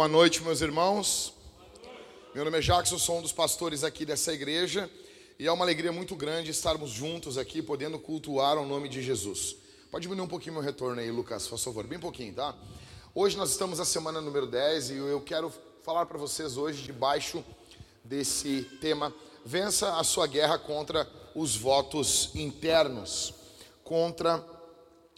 Boa noite, meus irmãos. Meu nome é Jackson, sou um dos pastores aqui dessa igreja e é uma alegria muito grande estarmos juntos aqui, podendo cultuar o nome de Jesus. Pode diminuir um pouquinho meu retorno aí, Lucas, por favor, bem pouquinho, tá? Hoje nós estamos na semana número 10 e eu quero falar para vocês hoje debaixo desse tema: vença a sua guerra contra os votos internos. Contra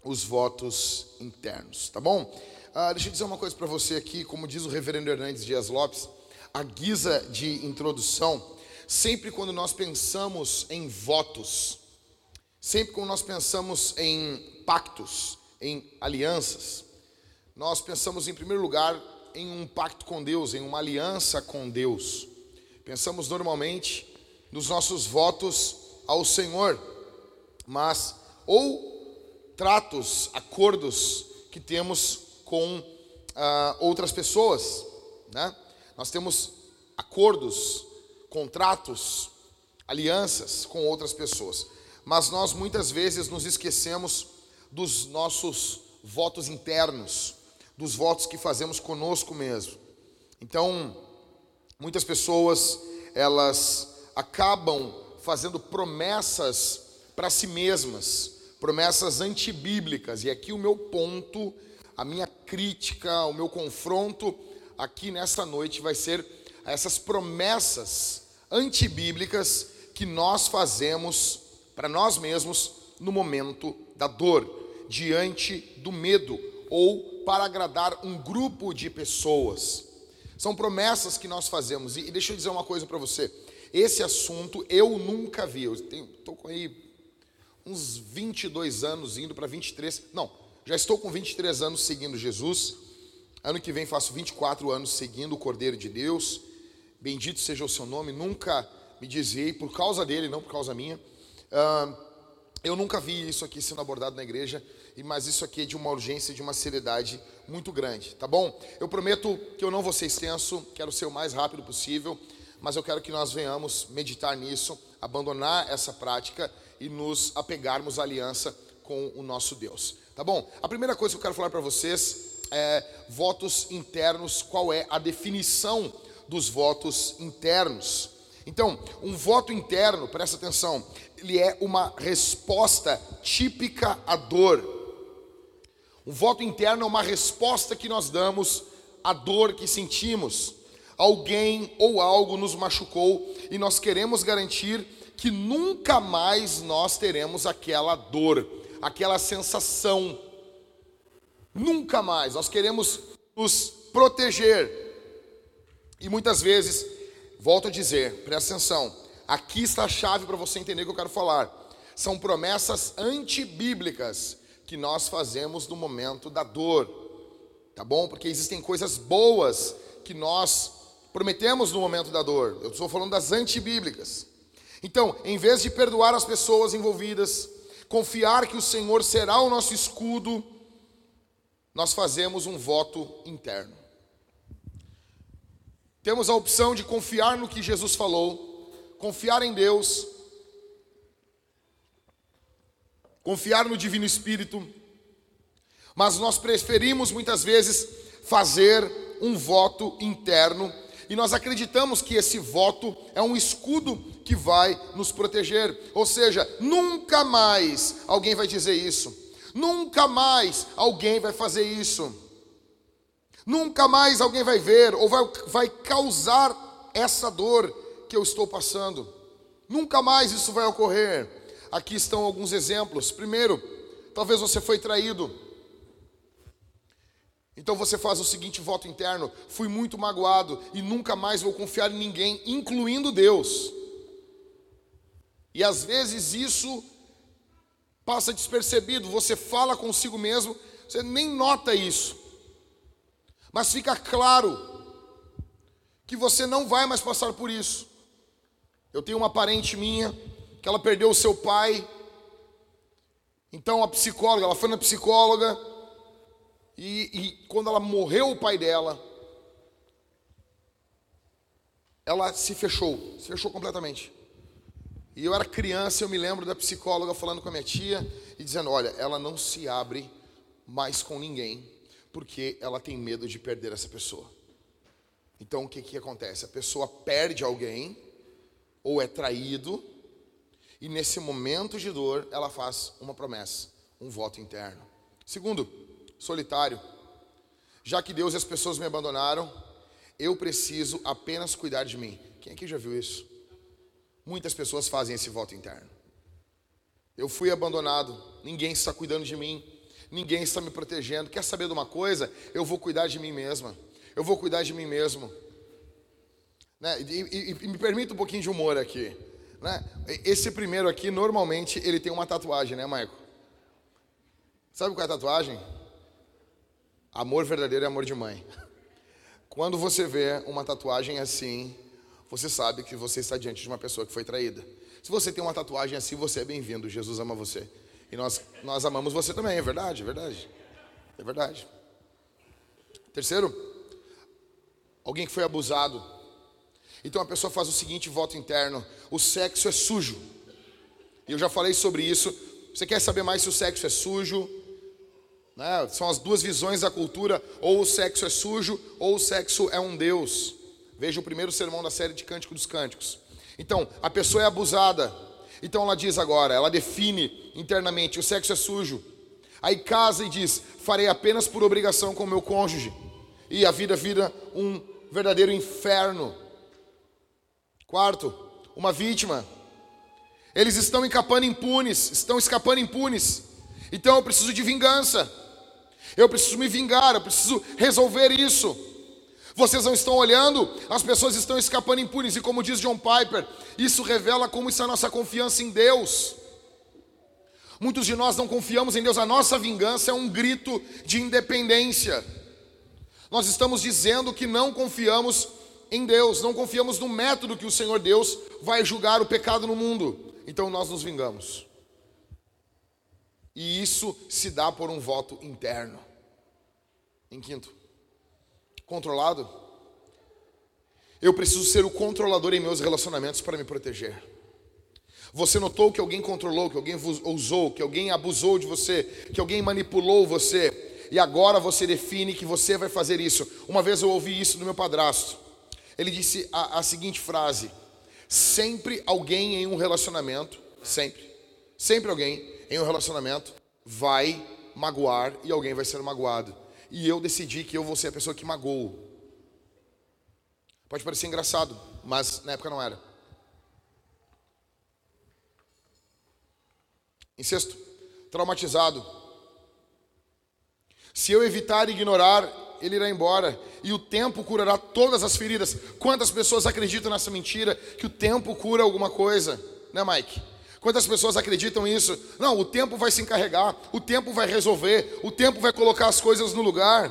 os votos internos, tá bom? Ah, deixa eu dizer uma coisa para você aqui, como diz o reverendo Hernandes Dias Lopes, a guisa de introdução, sempre quando nós pensamos em votos, sempre quando nós pensamos em pactos, em alianças, nós pensamos em primeiro lugar em um pacto com Deus, em uma aliança com Deus. Pensamos normalmente nos nossos votos ao Senhor, mas ou tratos, acordos que temos com ah, outras pessoas, né? Nós temos acordos, contratos, alianças com outras pessoas, mas nós muitas vezes nos esquecemos dos nossos votos internos, dos votos que fazemos conosco mesmo. Então, muitas pessoas elas acabam fazendo promessas para si mesmas, promessas antibíblicas. E aqui o meu ponto a minha crítica, o meu confronto aqui nesta noite vai ser essas promessas antibíblicas que nós fazemos para nós mesmos no momento da dor, diante do medo ou para agradar um grupo de pessoas. São promessas que nós fazemos. E deixa eu dizer uma coisa para você. Esse assunto eu nunca vi. Eu estou com aí uns 22 anos, indo para 23. Não, já estou com 23 anos seguindo Jesus. Ano que vem faço 24 anos seguindo o Cordeiro de Deus. Bendito seja o seu nome. Nunca me desviei por causa dele, não por causa minha. Eu nunca vi isso aqui sendo abordado na igreja, mas isso aqui é de uma urgência, de uma seriedade muito grande, tá bom? Eu prometo que eu não vou ser extenso, quero ser o mais rápido possível, mas eu quero que nós venhamos meditar nisso, abandonar essa prática e nos apegarmos à aliança com o nosso Deus. Tá bom? A primeira coisa que eu quero falar para vocês é votos internos, qual é a definição dos votos internos. Então, um voto interno, presta atenção, ele é uma resposta típica à dor. Um voto interno é uma resposta que nós damos à dor que sentimos. Alguém ou algo nos machucou e nós queremos garantir que nunca mais nós teremos aquela dor aquela sensação. Nunca mais. Nós queremos nos proteger. E muitas vezes, volto a dizer, presta atenção, aqui está a chave para você entender o que eu quero falar. São promessas antibíblicas que nós fazemos no momento da dor. Tá bom? Porque existem coisas boas que nós prometemos no momento da dor. Eu estou falando das antibíblicas. Então, em vez de perdoar as pessoas envolvidas, confiar que o Senhor será o nosso escudo, nós fazemos um voto interno. Temos a opção de confiar no que Jesus falou, confiar em Deus, confiar no Divino Espírito, mas nós preferimos muitas vezes fazer um voto interno e nós acreditamos que esse voto é um escudo que vai nos proteger. Ou seja, nunca mais alguém vai dizer isso. Nunca mais alguém vai fazer isso. Nunca mais alguém vai ver ou vai, vai causar essa dor que eu estou passando. Nunca mais isso vai ocorrer. Aqui estão alguns exemplos. Primeiro, talvez você foi traído. Então você faz o seguinte voto interno: fui muito magoado e nunca mais vou confiar em ninguém, incluindo Deus. E às vezes isso passa despercebido, você fala consigo mesmo, você nem nota isso. Mas fica claro que você não vai mais passar por isso. Eu tenho uma parente minha que ela perdeu o seu pai. Então a psicóloga, ela foi na psicóloga, e, e quando ela morreu, o pai dela, ela se fechou, se fechou completamente. E eu era criança, eu me lembro da psicóloga falando com a minha tia e dizendo: Olha, ela não se abre mais com ninguém, Porque ela tem medo de perder essa pessoa. Então o que, que acontece? A pessoa perde alguém, ou é traído, e nesse momento de dor ela faz uma promessa, um voto interno. Segundo, solitário. Já que Deus e as pessoas me abandonaram, eu preciso apenas cuidar de mim. Quem aqui já viu isso? Muitas pessoas fazem esse voto interno. Eu fui abandonado, ninguém está cuidando de mim, ninguém está me protegendo. Quer saber de uma coisa? Eu vou cuidar de mim mesma. Eu vou cuidar de mim mesmo. Né? E, e, e me permita um pouquinho de humor aqui. Né? Esse primeiro aqui, normalmente, ele tem uma tatuagem, né, Maico? Sabe qual é a tatuagem? Amor verdadeiro é amor de mãe. Quando você vê uma tatuagem assim, você sabe que você está diante de uma pessoa que foi traída. Se você tem uma tatuagem assim, você é bem-vindo. Jesus ama você. E nós, nós amamos você também, é verdade, é verdade. É verdade. Terceiro, alguém que foi abusado. Então a pessoa faz o seguinte voto interno: o sexo é sujo. E eu já falei sobre isso. Você quer saber mais se o sexo é sujo? Né? São as duas visões da cultura: ou o sexo é sujo, ou o sexo é um Deus. Veja o primeiro sermão da série de Cântico dos Cânticos. Então, a pessoa é abusada. Então ela diz agora, ela define internamente: o sexo é sujo. Aí casa e diz: farei apenas por obrigação com o meu cônjuge. E a vida vira um verdadeiro inferno. Quarto, uma vítima. Eles estão escapando impunes, estão escapando impunes. Então eu preciso de vingança. Eu preciso me vingar, eu preciso resolver isso. Vocês não estão olhando, as pessoas estão escapando impunes, e como diz John Piper, isso revela como está a nossa confiança em Deus. Muitos de nós não confiamos em Deus, a nossa vingança é um grito de independência. Nós estamos dizendo que não confiamos em Deus, não confiamos no método que o Senhor Deus vai julgar o pecado no mundo. Então nós nos vingamos. E isso se dá por um voto interno. Em quinto, controlado. Eu preciso ser o controlador em meus relacionamentos para me proteger. Você notou que alguém controlou, que alguém usou, que alguém abusou de você, que alguém manipulou você, e agora você define que você vai fazer isso. Uma vez eu ouvi isso do meu padrasto. Ele disse a, a seguinte frase: sempre alguém em um relacionamento, sempre, sempre alguém em um relacionamento vai magoar e alguém vai ser magoado. E eu decidi que eu vou ser a pessoa que magoou. Pode parecer engraçado, mas na época não era. Em sexto, traumatizado. Se eu evitar ignorar ele irá embora e o tempo curará todas as feridas. Quantas pessoas acreditam nessa mentira que o tempo cura alguma coisa, né, Mike? Quantas pessoas acreditam nisso? Não, o tempo vai se encarregar, o tempo vai resolver, o tempo vai colocar as coisas no lugar.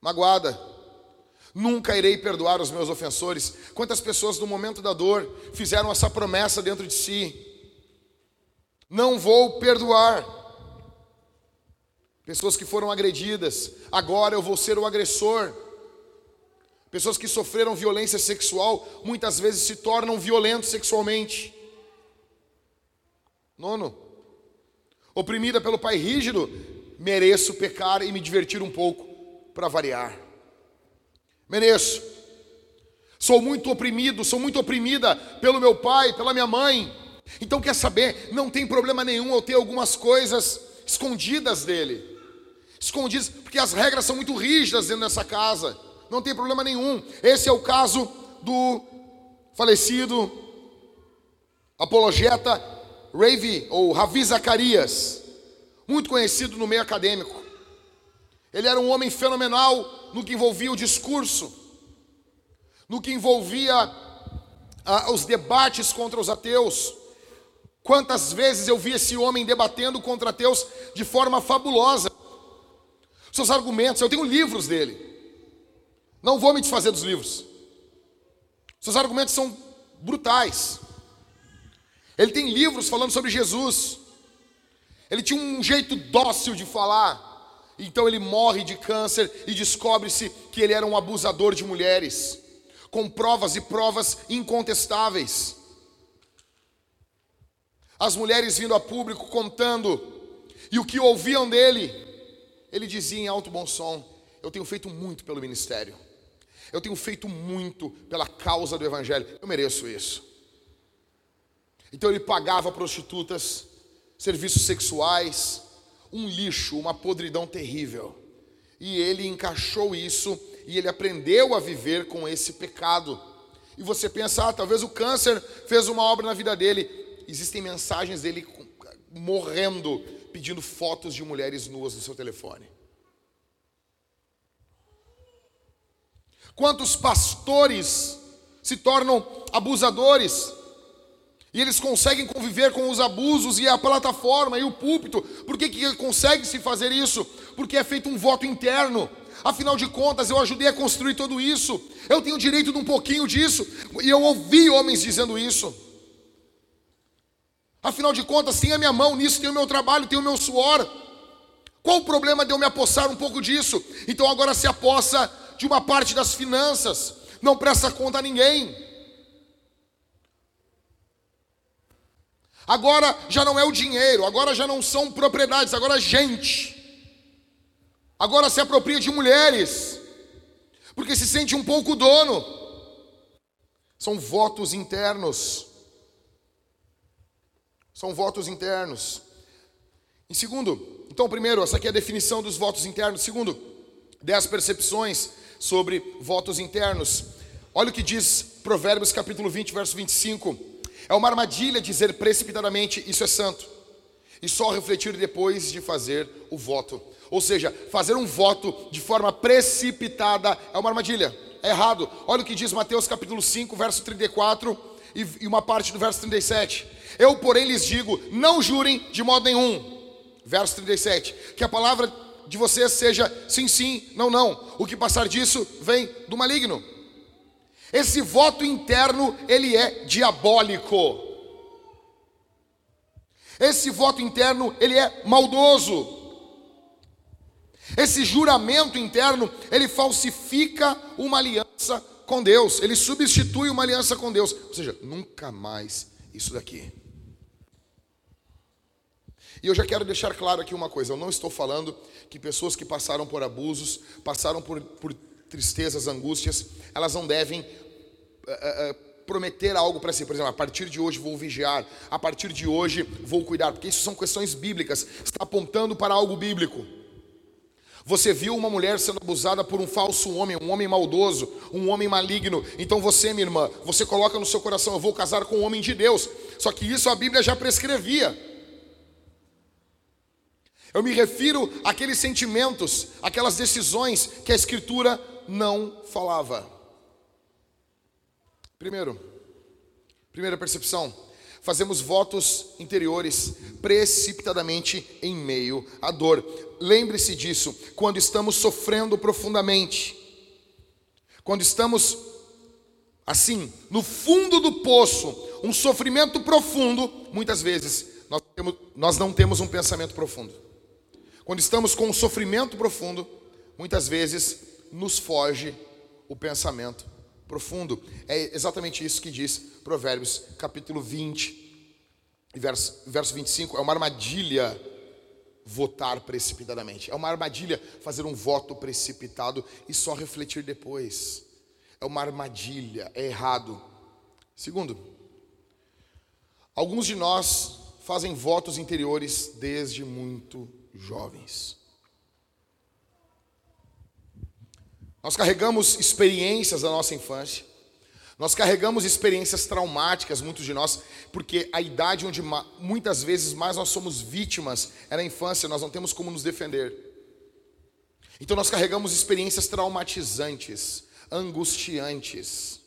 Magoada. Nunca irei perdoar os meus ofensores. Quantas pessoas no momento da dor fizeram essa promessa dentro de si? Não vou perdoar pessoas que foram agredidas, agora eu vou ser o agressor. Pessoas que sofreram violência sexual muitas vezes se tornam violentos sexualmente. Nono, oprimida pelo pai rígido, mereço pecar e me divertir um pouco para variar. Mereço. Sou muito oprimido, sou muito oprimida pelo meu pai, pela minha mãe. Então quer saber? Não tem problema nenhum eu ter algumas coisas escondidas dele escondidos, porque as regras são muito rígidas dentro dessa casa. Não tem problema nenhum. Esse é o caso do falecido apologeta Ravi ou Ravi Zacarias, muito conhecido no meio acadêmico. Ele era um homem fenomenal no que envolvia o discurso, no que envolvia ah, os debates contra os ateus. Quantas vezes eu vi esse homem debatendo contra ateus de forma fabulosa seus argumentos. Eu tenho livros dele. Não vou me desfazer dos livros. Seus argumentos são brutais. Ele tem livros falando sobre Jesus. Ele tinha um jeito dócil de falar. Então ele morre de câncer e descobre-se que ele era um abusador de mulheres, com provas e provas incontestáveis. As mulheres vindo a público contando E o que ouviam dele, ele dizia em alto bom som: Eu tenho feito muito pelo ministério. Eu tenho feito muito pela causa do evangelho. Eu mereço isso. Então ele pagava prostitutas, serviços sexuais, um lixo, uma podridão terrível. E ele encaixou isso e ele aprendeu a viver com esse pecado. E você pensa, ah, talvez o câncer fez uma obra na vida dele. Existem mensagens dele morrendo, pedindo fotos de mulheres nuas no seu telefone. Quantos pastores se tornam abusadores? E eles conseguem conviver com os abusos e a plataforma e o púlpito. Por que, que consegue se fazer isso? Porque é feito um voto interno. Afinal de contas, eu ajudei a construir tudo isso. Eu tenho direito de um pouquinho disso. E eu ouvi homens dizendo isso. Afinal de contas, tem a minha mão nisso, tem o meu trabalho, tem o meu suor. Qual o problema de eu me apossar um pouco disso? Então agora se apossa de uma parte das finanças. Não presta conta a ninguém. Agora já não é o dinheiro, agora já não são propriedades, agora é gente. Agora se apropria de mulheres, porque se sente um pouco dono. São votos internos. São votos internos. Em segundo, então, primeiro, essa aqui é a definição dos votos internos. Segundo, dez percepções sobre votos internos. Olha o que diz Provérbios capítulo 20, verso 25. É uma armadilha dizer precipitadamente isso é santo e só refletir depois de fazer o voto. Ou seja, fazer um voto de forma precipitada é uma armadilha. É errado. Olha o que diz Mateus capítulo 5, verso 34 e uma parte do verso 37. Eu, porém, lhes digo: não jurem de modo nenhum. Verso 37. Que a palavra de vocês seja sim, sim, não, não. O que passar disso vem do maligno. Esse voto interno, ele é diabólico. Esse voto interno, ele é maldoso. Esse juramento interno, ele falsifica uma aliança com Deus, ele substitui uma aliança com Deus. Ou seja, nunca mais isso daqui. E eu já quero deixar claro aqui uma coisa: eu não estou falando que pessoas que passaram por abusos, passaram por, por tristezas, angústias, elas não devem uh, uh, prometer algo para si. Por exemplo, a partir de hoje vou vigiar, a partir de hoje vou cuidar, porque isso são questões bíblicas, está apontando para algo bíblico. Você viu uma mulher sendo abusada por um falso homem, um homem maldoso, um homem maligno. Então você, minha irmã, você coloca no seu coração: eu vou casar com um homem de Deus. Só que isso a Bíblia já prescrevia. Eu me refiro àqueles sentimentos, aquelas decisões que a Escritura não falava. Primeiro, primeira percepção, fazemos votos interiores precipitadamente em meio à dor. Lembre-se disso, quando estamos sofrendo profundamente, quando estamos assim, no fundo do poço, um sofrimento profundo, muitas vezes nós, temos, nós não temos um pensamento profundo. Quando estamos com um sofrimento profundo, muitas vezes nos foge o pensamento profundo. É exatamente isso que diz Provérbios, capítulo 20, verso, verso 25. É uma armadilha votar precipitadamente. É uma armadilha fazer um voto precipitado e só refletir depois. É uma armadilha, é errado. Segundo, alguns de nós fazem votos interiores desde muito jovens. Nós carregamos experiências da nossa infância. Nós carregamos experiências traumáticas, muitos de nós, porque a idade onde muitas vezes mais nós somos vítimas é na infância, nós não temos como nos defender. Então nós carregamos experiências traumatizantes, angustiantes.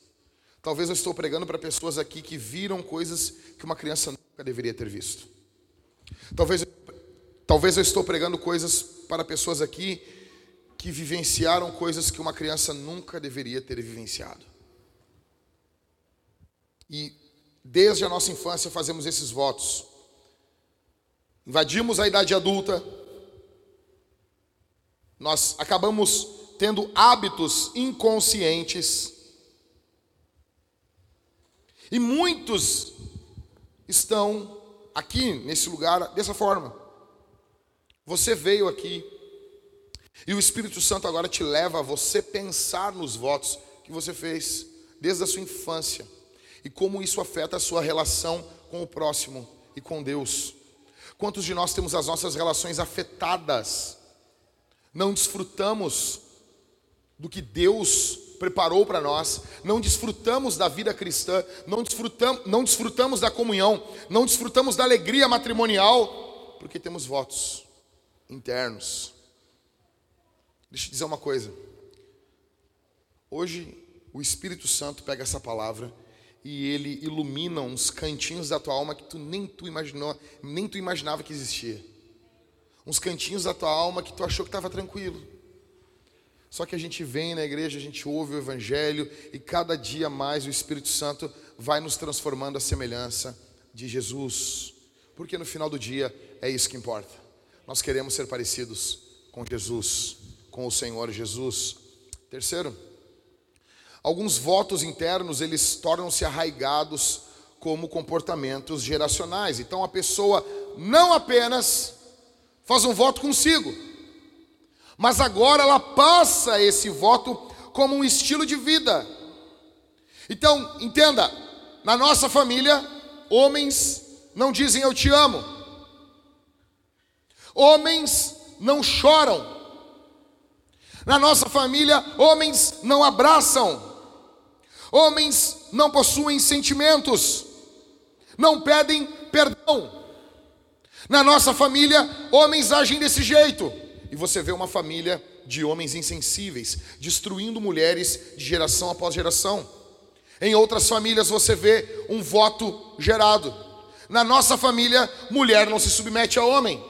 Talvez eu estou pregando para pessoas aqui que viram coisas que uma criança nunca deveria ter visto. Talvez, talvez eu estou pregando coisas para pessoas aqui que vivenciaram coisas que uma criança nunca deveria ter vivenciado. E desde a nossa infância fazemos esses votos. Invadimos a idade adulta, nós acabamos tendo hábitos inconscientes. E muitos estão aqui nesse lugar dessa forma. Você veio aqui e o Espírito Santo agora te leva a você pensar nos votos que você fez desde a sua infância e como isso afeta a sua relação com o próximo e com Deus. Quantos de nós temos as nossas relações afetadas? Não desfrutamos do que Deus preparou para nós, não desfrutamos da vida cristã, não desfrutamos, não desfrutamos da comunhão, não desfrutamos da alegria matrimonial, porque temos votos internos. Deixa eu dizer uma coisa. Hoje o Espírito Santo pega essa palavra e ele ilumina uns cantinhos da tua alma que tu nem tu imaginou, nem tu imaginava que existia. Uns cantinhos da tua alma que tu achou que estava tranquilo. Só que a gente vem na igreja, a gente ouve o evangelho e cada dia mais o Espírito Santo vai nos transformando à semelhança de Jesus. Porque no final do dia é isso que importa. Nós queremos ser parecidos com Jesus, com o Senhor Jesus. Terceiro, Alguns votos internos, eles tornam-se arraigados como comportamentos geracionais. Então a pessoa não apenas faz um voto consigo, mas agora ela passa esse voto como um estilo de vida. Então, entenda, na nossa família, homens não dizem eu te amo. Homens não choram. Na nossa família, homens não abraçam. Homens não possuem sentimentos, não pedem perdão. Na nossa família, homens agem desse jeito. E você vê uma família de homens insensíveis, destruindo mulheres de geração após geração. Em outras famílias você vê um voto gerado. Na nossa família, mulher não se submete a homem.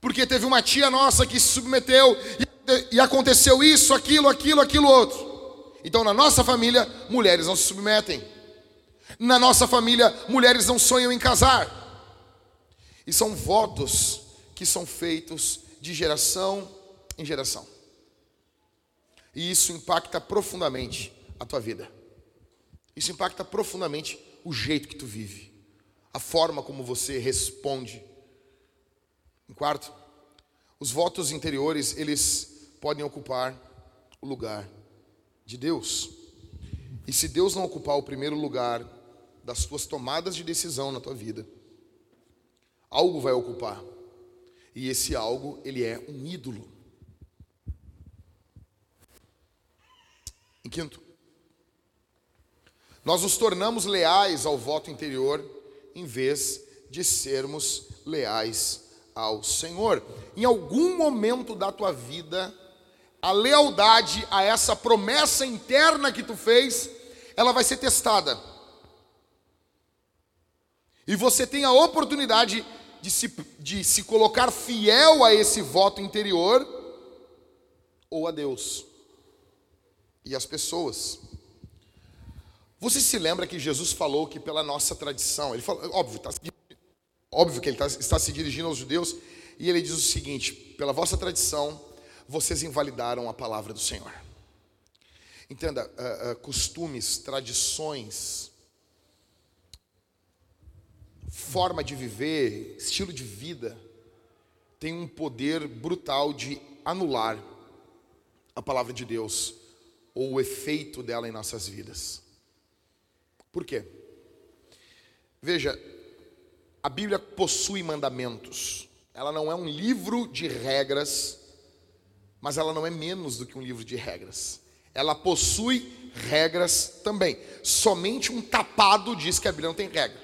Porque teve uma tia nossa que se submeteu e, e aconteceu isso, aquilo, aquilo, aquilo outro. Então, na nossa família, mulheres não se submetem. Na nossa família, mulheres não sonham em casar. E são votos que são feitos de geração em geração. E isso impacta profundamente a tua vida. Isso impacta profundamente o jeito que tu vive, a forma como você responde. Em quarto, os votos interiores, eles podem ocupar o lugar de Deus. E se Deus não ocupar o primeiro lugar das tuas tomadas de decisão na tua vida, algo vai ocupar. E esse algo, ele é um ídolo. Em quinto, nós nos tornamos leais ao voto interior em vez de sermos leais ao Senhor. Em algum momento da tua vida, a lealdade a essa promessa interna que tu fez, ela vai ser testada. E você tem a oportunidade de se, de se colocar fiel a esse voto interior ou a Deus e as pessoas. Você se lembra que Jesus falou que pela nossa tradição, ele falou, óbvio, tá, óbvio que ele tá, está se dirigindo aos judeus, e ele diz o seguinte: pela vossa tradição, vocês invalidaram a palavra do Senhor. Entenda, uh, uh, costumes, tradições, forma de viver, estilo de vida, tem um poder brutal de anular a palavra de Deus ou o efeito dela em nossas vidas. Por quê? Veja, a Bíblia possui mandamentos. Ela não é um livro de regras mas ela não é menos do que um livro de regras. Ela possui regras também. Somente um tapado diz que a Bíblia não tem regra.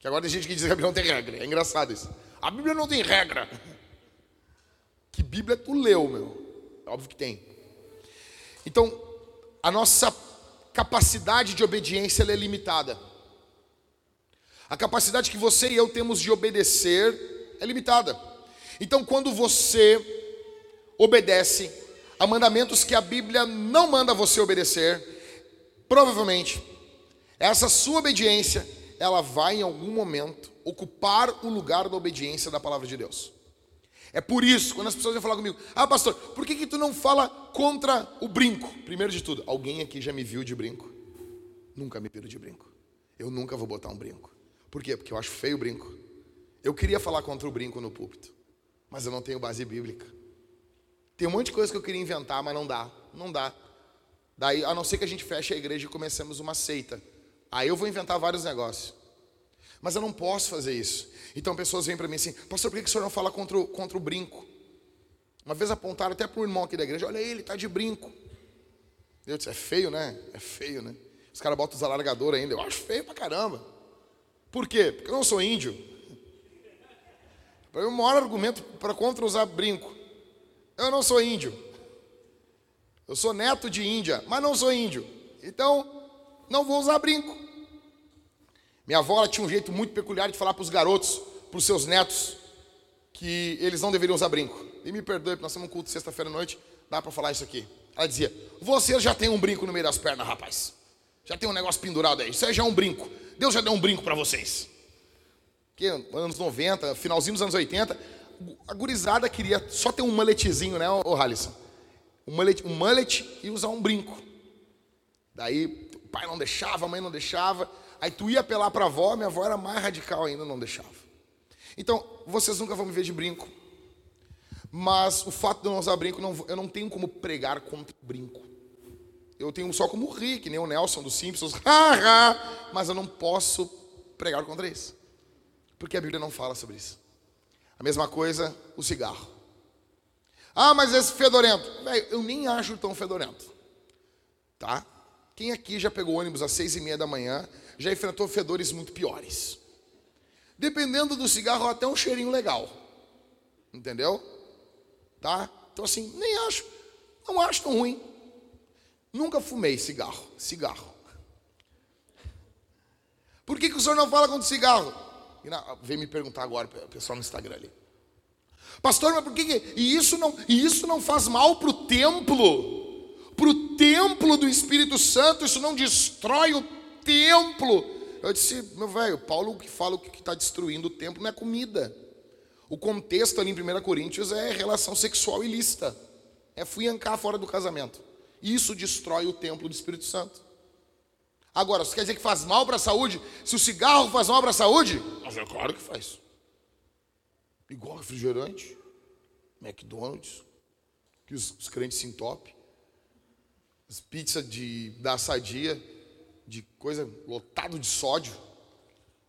Que agora tem gente que diz que a Bíblia não tem regra. É engraçado isso. A Bíblia não tem regra. Que Bíblia tu leu, meu? Óbvio que tem. Então, a nossa capacidade de obediência é limitada. A capacidade que você e eu temos de obedecer é limitada. Então, quando você obedece a mandamentos que a Bíblia não manda você obedecer, provavelmente essa sua obediência, ela vai em algum momento ocupar o lugar da obediência da palavra de Deus. É por isso, quando as pessoas vêm falar comigo, ah, pastor, por que, que tu não fala contra o brinco? Primeiro de tudo, alguém aqui já me viu de brinco? Nunca me viram de brinco. Eu nunca vou botar um brinco. Por quê? Porque eu acho feio o brinco. Eu queria falar contra o brinco no púlpito, mas eu não tenho base bíblica. Tem um monte de coisa que eu queria inventar, mas não dá. Não dá. Daí, a não ser que a gente feche a igreja e comecemos uma seita. Aí eu vou inventar vários negócios. Mas eu não posso fazer isso. Então pessoas vêm para mim assim, pastor, por que o senhor não fala contra o, contra o brinco? Uma vez apontaram até para o irmão aqui da igreja, olha ele, está de brinco. Eu disse, é feio, né? É feio, né? Os caras botam os alargadores ainda. Eu acho feio pra caramba. Por quê? Porque eu não sou índio. Para mim, o maior argumento para contra usar brinco. Eu não sou índio. Eu sou neto de Índia, mas não sou índio. Então, não vou usar brinco. Minha avó tinha um jeito muito peculiar de falar para os garotos, para os seus netos, que eles não deveriam usar brinco. E me perdoe, porque nós temos um culto sexta-feira à noite, dá para falar isso aqui. Ela dizia: Você já tem um brinco no meio das pernas, rapaz. Já tem um negócio pendurado aí. Isso aí já é um brinco. Deus já deu um brinco para vocês. Que anos 90, finalzinho dos anos 80, a gurizada queria só ter um maletezinho, né, ô Halisson? Um mullet, um mullet e usar um brinco. Daí o pai não deixava, a mãe não deixava. Aí tu ia apelar para a avó, minha avó era mais radical ainda, não deixava. Então, vocês nunca vão me ver de brinco. Mas o fato de eu não usar brinco, não, eu não tenho como pregar contra o brinco. Eu tenho só como rir, que nem o Nelson dos Simpsons, mas eu não posso pregar contra isso. Porque a Bíblia não fala sobre isso. A mesma coisa, o cigarro. Ah, mas esse fedorento. Véio, eu nem acho tão fedorento. Tá? Quem aqui já pegou ônibus às seis e meia da manhã, já enfrentou fedores muito piores. Dependendo do cigarro, até um cheirinho legal. Entendeu? Tá? Então assim, nem acho, não acho tão ruim. Nunca fumei cigarro, cigarro. Por que, que o senhor não fala contra cigarro? Vem me perguntar agora, o pessoal no Instagram ali. Pastor, mas por que, que e isso não, e isso não faz mal para o templo? Para o templo do Espírito Santo, isso não destrói o templo. Eu disse, meu velho, Paulo que fala que está destruindo o templo não é comida. O contexto ali em 1 Coríntios é relação sexual ilícita. É fuiancar fora do casamento. Isso destrói o templo do Espírito Santo. Agora, você quer dizer que faz mal para a saúde? Se o cigarro faz mal para a saúde? Mas é claro que faz. Igual refrigerante, McDonald's, que os, os crentes se entopem. As pizzas de, da sadia, de coisa lotado de sódio.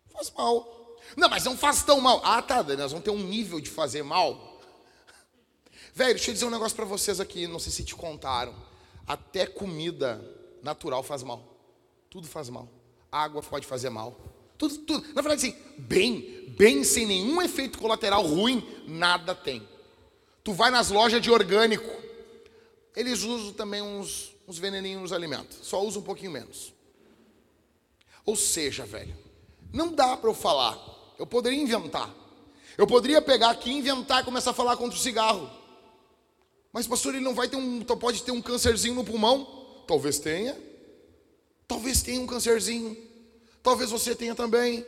Faz mal. Não, mas não faz tão mal. Ah, tá, nós vamos ter um nível de fazer mal. Velho, deixa eu dizer um negócio para vocês aqui, não sei se te contaram. Até comida natural faz mal. Tudo faz mal. Água pode fazer mal. Tudo, tudo. Na verdade, assim, bem, bem sem nenhum efeito colateral ruim, nada tem. Tu vai nas lojas de orgânico, eles usam também uns, uns veneninhos nos alimentos, só usam um pouquinho menos. Ou seja, velho, não dá para eu falar eu poderia inventar. Eu poderia pegar aqui, inventar e começar a falar contra o cigarro. Mas, pastor, ele não vai ter um. Pode ter um câncerzinho no pulmão? Talvez tenha. Talvez tenha um câncerzinho. Talvez você tenha também.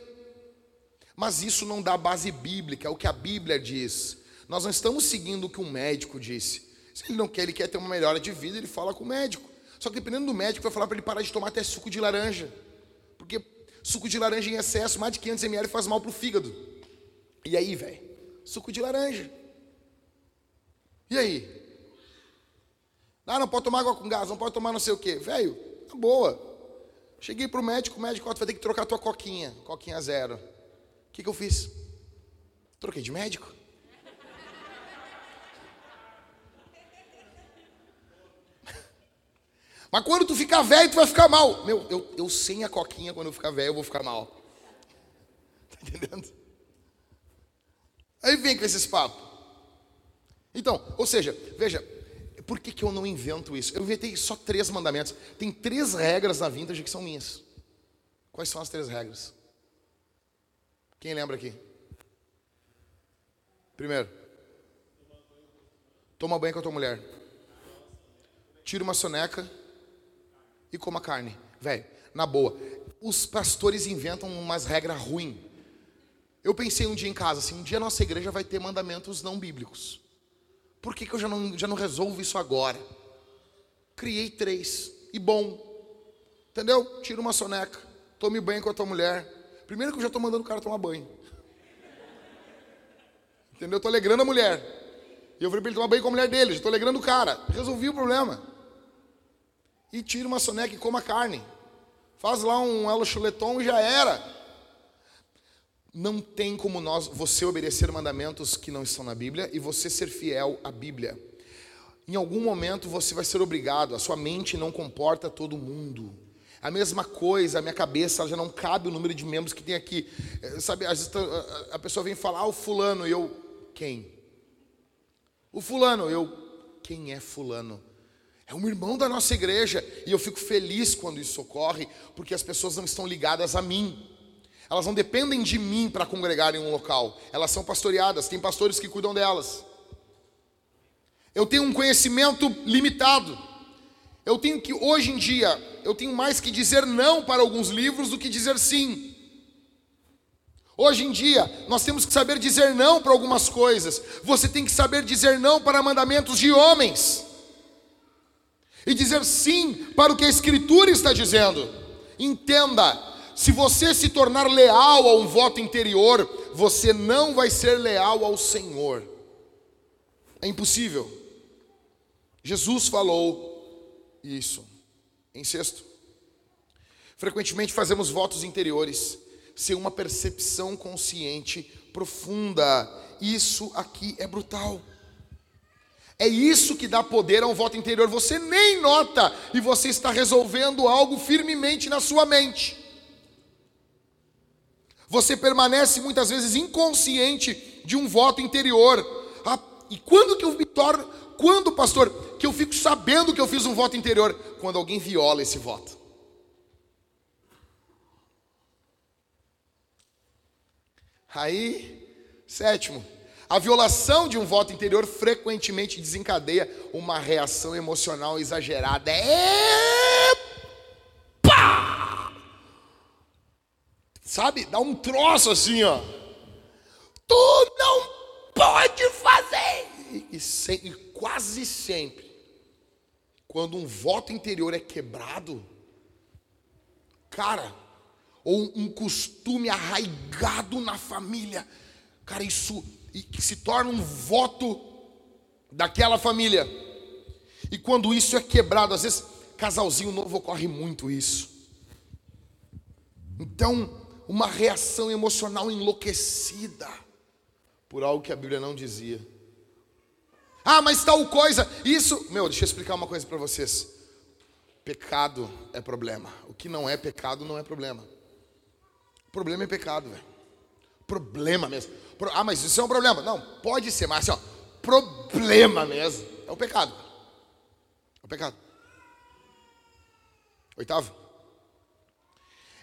Mas isso não dá base bíblica, é o que a Bíblia diz. Nós não estamos seguindo o que um médico disse. Se ele não quer, ele quer ter uma melhora de vida, ele fala com o médico. Só que dependendo do médico, vai falar para ele parar de tomar até suco de laranja. Porque Suco de laranja em excesso, mais de 500 ml, faz mal para o fígado. E aí, velho? Suco de laranja. E aí? Ah, não pode tomar água com gás, não pode tomar não sei o quê. Velho, tá boa. Cheguei para o médico, o médico, vai ter que trocar a tua coquinha, coquinha zero. O que, que eu fiz? Troquei de médico. Mas quando tu ficar velho, tu vai ficar mal. Meu, eu, eu sem a coquinha, quando eu ficar velho, eu vou ficar mal. Tá entendendo? Aí vem com esses papos. Então, ou seja, veja, por que, que eu não invento isso? Eu inventei só três mandamentos. Tem três regras na vintage que são minhas. Quais são as três regras? Quem lembra aqui? Primeiro, toma banho com a tua mulher. Tira uma soneca e coma carne. Velho, na boa. Os pastores inventam umas regras ruins. Eu pensei um dia em casa, assim, um dia nossa igreja vai ter mandamentos não bíblicos. Por que, que eu já não, já não resolvo isso agora? Criei três. E bom. Entendeu? Tira uma soneca. Tome banho com a tua mulher. Primeiro que eu já estou mandando o cara tomar banho. Entendeu? Eu tô alegrando a mulher. E eu falei para ele tomar banho com a mulher dele, tô alegrando o cara. Resolvi o problema. E tira uma soneca e coma carne. Faz lá um elo chuleton e já era. Não tem como nós, você obedecer mandamentos que não estão na Bíblia e você ser fiel à Bíblia. Em algum momento você vai ser obrigado, a sua mente não comporta todo mundo. A mesma coisa, a minha cabeça já não cabe o número de membros que tem aqui. Eh, sabe, às vezes a pessoa vem falar, ah, o fulano, e eu, quem? O fulano, eu, quem é fulano? É um irmão da nossa igreja, e eu fico feliz quando isso ocorre, porque as pessoas não estão ligadas a mim. Elas não dependem de mim para congregar em um local. Elas são pastoreadas, tem pastores que cuidam delas. Eu tenho um conhecimento limitado. Eu tenho que, hoje em dia, eu tenho mais que dizer não para alguns livros do que dizer sim. Hoje em dia, nós temos que saber dizer não para algumas coisas. Você tem que saber dizer não para mandamentos de homens. E dizer sim para o que a Escritura está dizendo. Entenda, se você se tornar leal a um voto interior, você não vai ser leal ao Senhor. É impossível. Jesus falou isso. Em sexto, frequentemente fazemos votos interiores sem uma percepção consciente profunda. Isso aqui é brutal. É isso que dá poder a um voto interior. Você nem nota e você está resolvendo algo firmemente na sua mente. Você permanece muitas vezes inconsciente de um voto interior. Ah, e quando que eu me torno, quando, pastor, que eu fico sabendo que eu fiz um voto interior? Quando alguém viola esse voto. Aí, sétimo, a violação de um voto interior frequentemente desencadeia uma reação emocional exagerada. Epa! Sabe? Dá um troço assim, ó. Tu não pode fazer! E, e, e quase sempre, quando um voto interior é quebrado, cara, ou um costume arraigado na família, cara, isso se torna um voto daquela família. E quando isso é quebrado, às vezes, casalzinho novo ocorre muito isso. Então, uma reação emocional enlouquecida por algo que a Bíblia não dizia. Ah, mas tal coisa, isso. Meu, deixa eu explicar uma coisa para vocês. Pecado é problema. O que não é pecado não é problema. Problema é pecado, velho. Problema mesmo. Ah, mas isso é um problema. Não, pode ser, mas assim, ó, problema mesmo. É o pecado. É o pecado. Oitavo.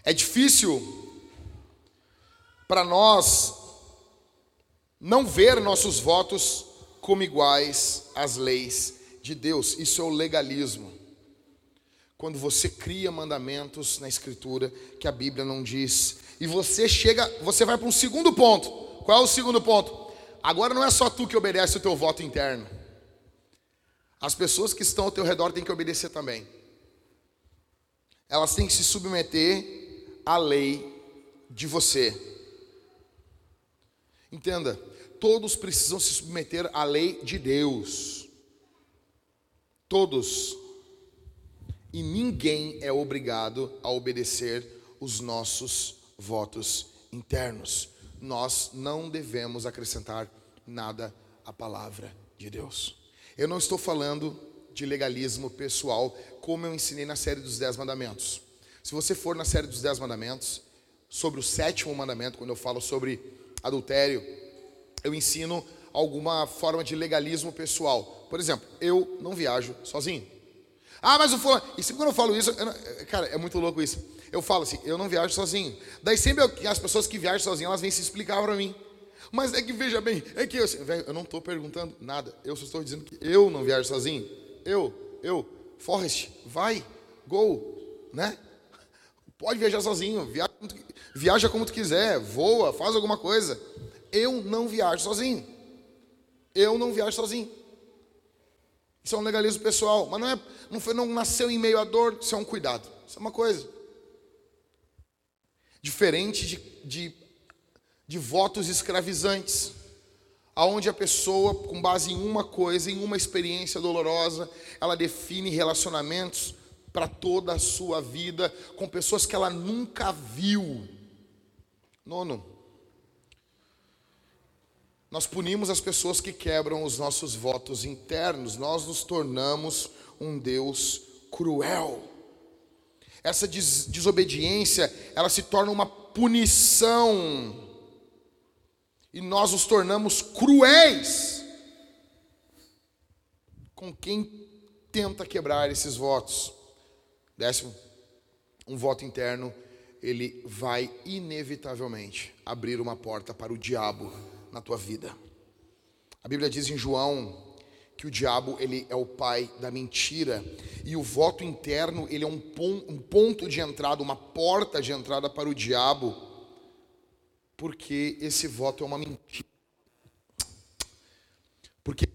É difícil para nós não ver nossos votos como iguais às leis de Deus. Isso é o legalismo. Quando você cria mandamentos na escritura que a Bíblia não diz, e você chega, você vai para um segundo ponto. Qual é o segundo ponto? Agora não é só tu que obedece o teu voto interno. As pessoas que estão ao teu redor têm que obedecer também. Elas têm que se submeter à lei de você. Entenda, todos precisam se submeter à lei de Deus. Todos. E ninguém é obrigado a obedecer os nossos votos internos. Nós não devemos acrescentar nada à palavra de Deus. Eu não estou falando de legalismo pessoal, como eu ensinei na série dos Dez Mandamentos. Se você for na série dos Dez Mandamentos, sobre o sétimo mandamento, quando eu falo sobre adultério, eu ensino alguma forma de legalismo pessoal. Por exemplo, eu não viajo sozinho. Ah, mas o fulano. E sempre quando eu falo isso, eu não... cara, é muito louco isso. Eu falo assim, eu não viajo sozinho. Daí sempre eu... as pessoas que viajam sozinhas, elas vêm se explicar para mim. Mas é que veja bem, é que eu, eu não estou perguntando nada. Eu só estou dizendo que eu não viajo sozinho. Eu, eu, Forrest, vai, go, né? Pode viajar sozinho, viaja, viaja como tu quiser, voa, faz alguma coisa. Eu não viajo sozinho. Eu não viajo sozinho. Isso é um legalismo pessoal, mas não é, não foi, não nasceu em meio à dor, isso é um cuidado. Isso é uma coisa. Diferente de, de, de votos escravizantes, aonde a pessoa, com base em uma coisa, em uma experiência dolorosa, ela define relacionamentos para toda a sua vida com pessoas que ela nunca viu. Nono, nós punimos as pessoas que quebram os nossos votos internos, nós nos tornamos um Deus cruel. Essa des desobediência, ela se torna uma punição. E nós nos tornamos cruéis com quem tenta quebrar esses votos. Décimo, um voto interno, ele vai inevitavelmente abrir uma porta para o diabo na tua vida. A Bíblia diz em João que o diabo ele é o pai da mentira e o voto interno ele é um, pon um ponto de entrada, uma porta de entrada para o diabo, porque esse voto é uma mentira. Porque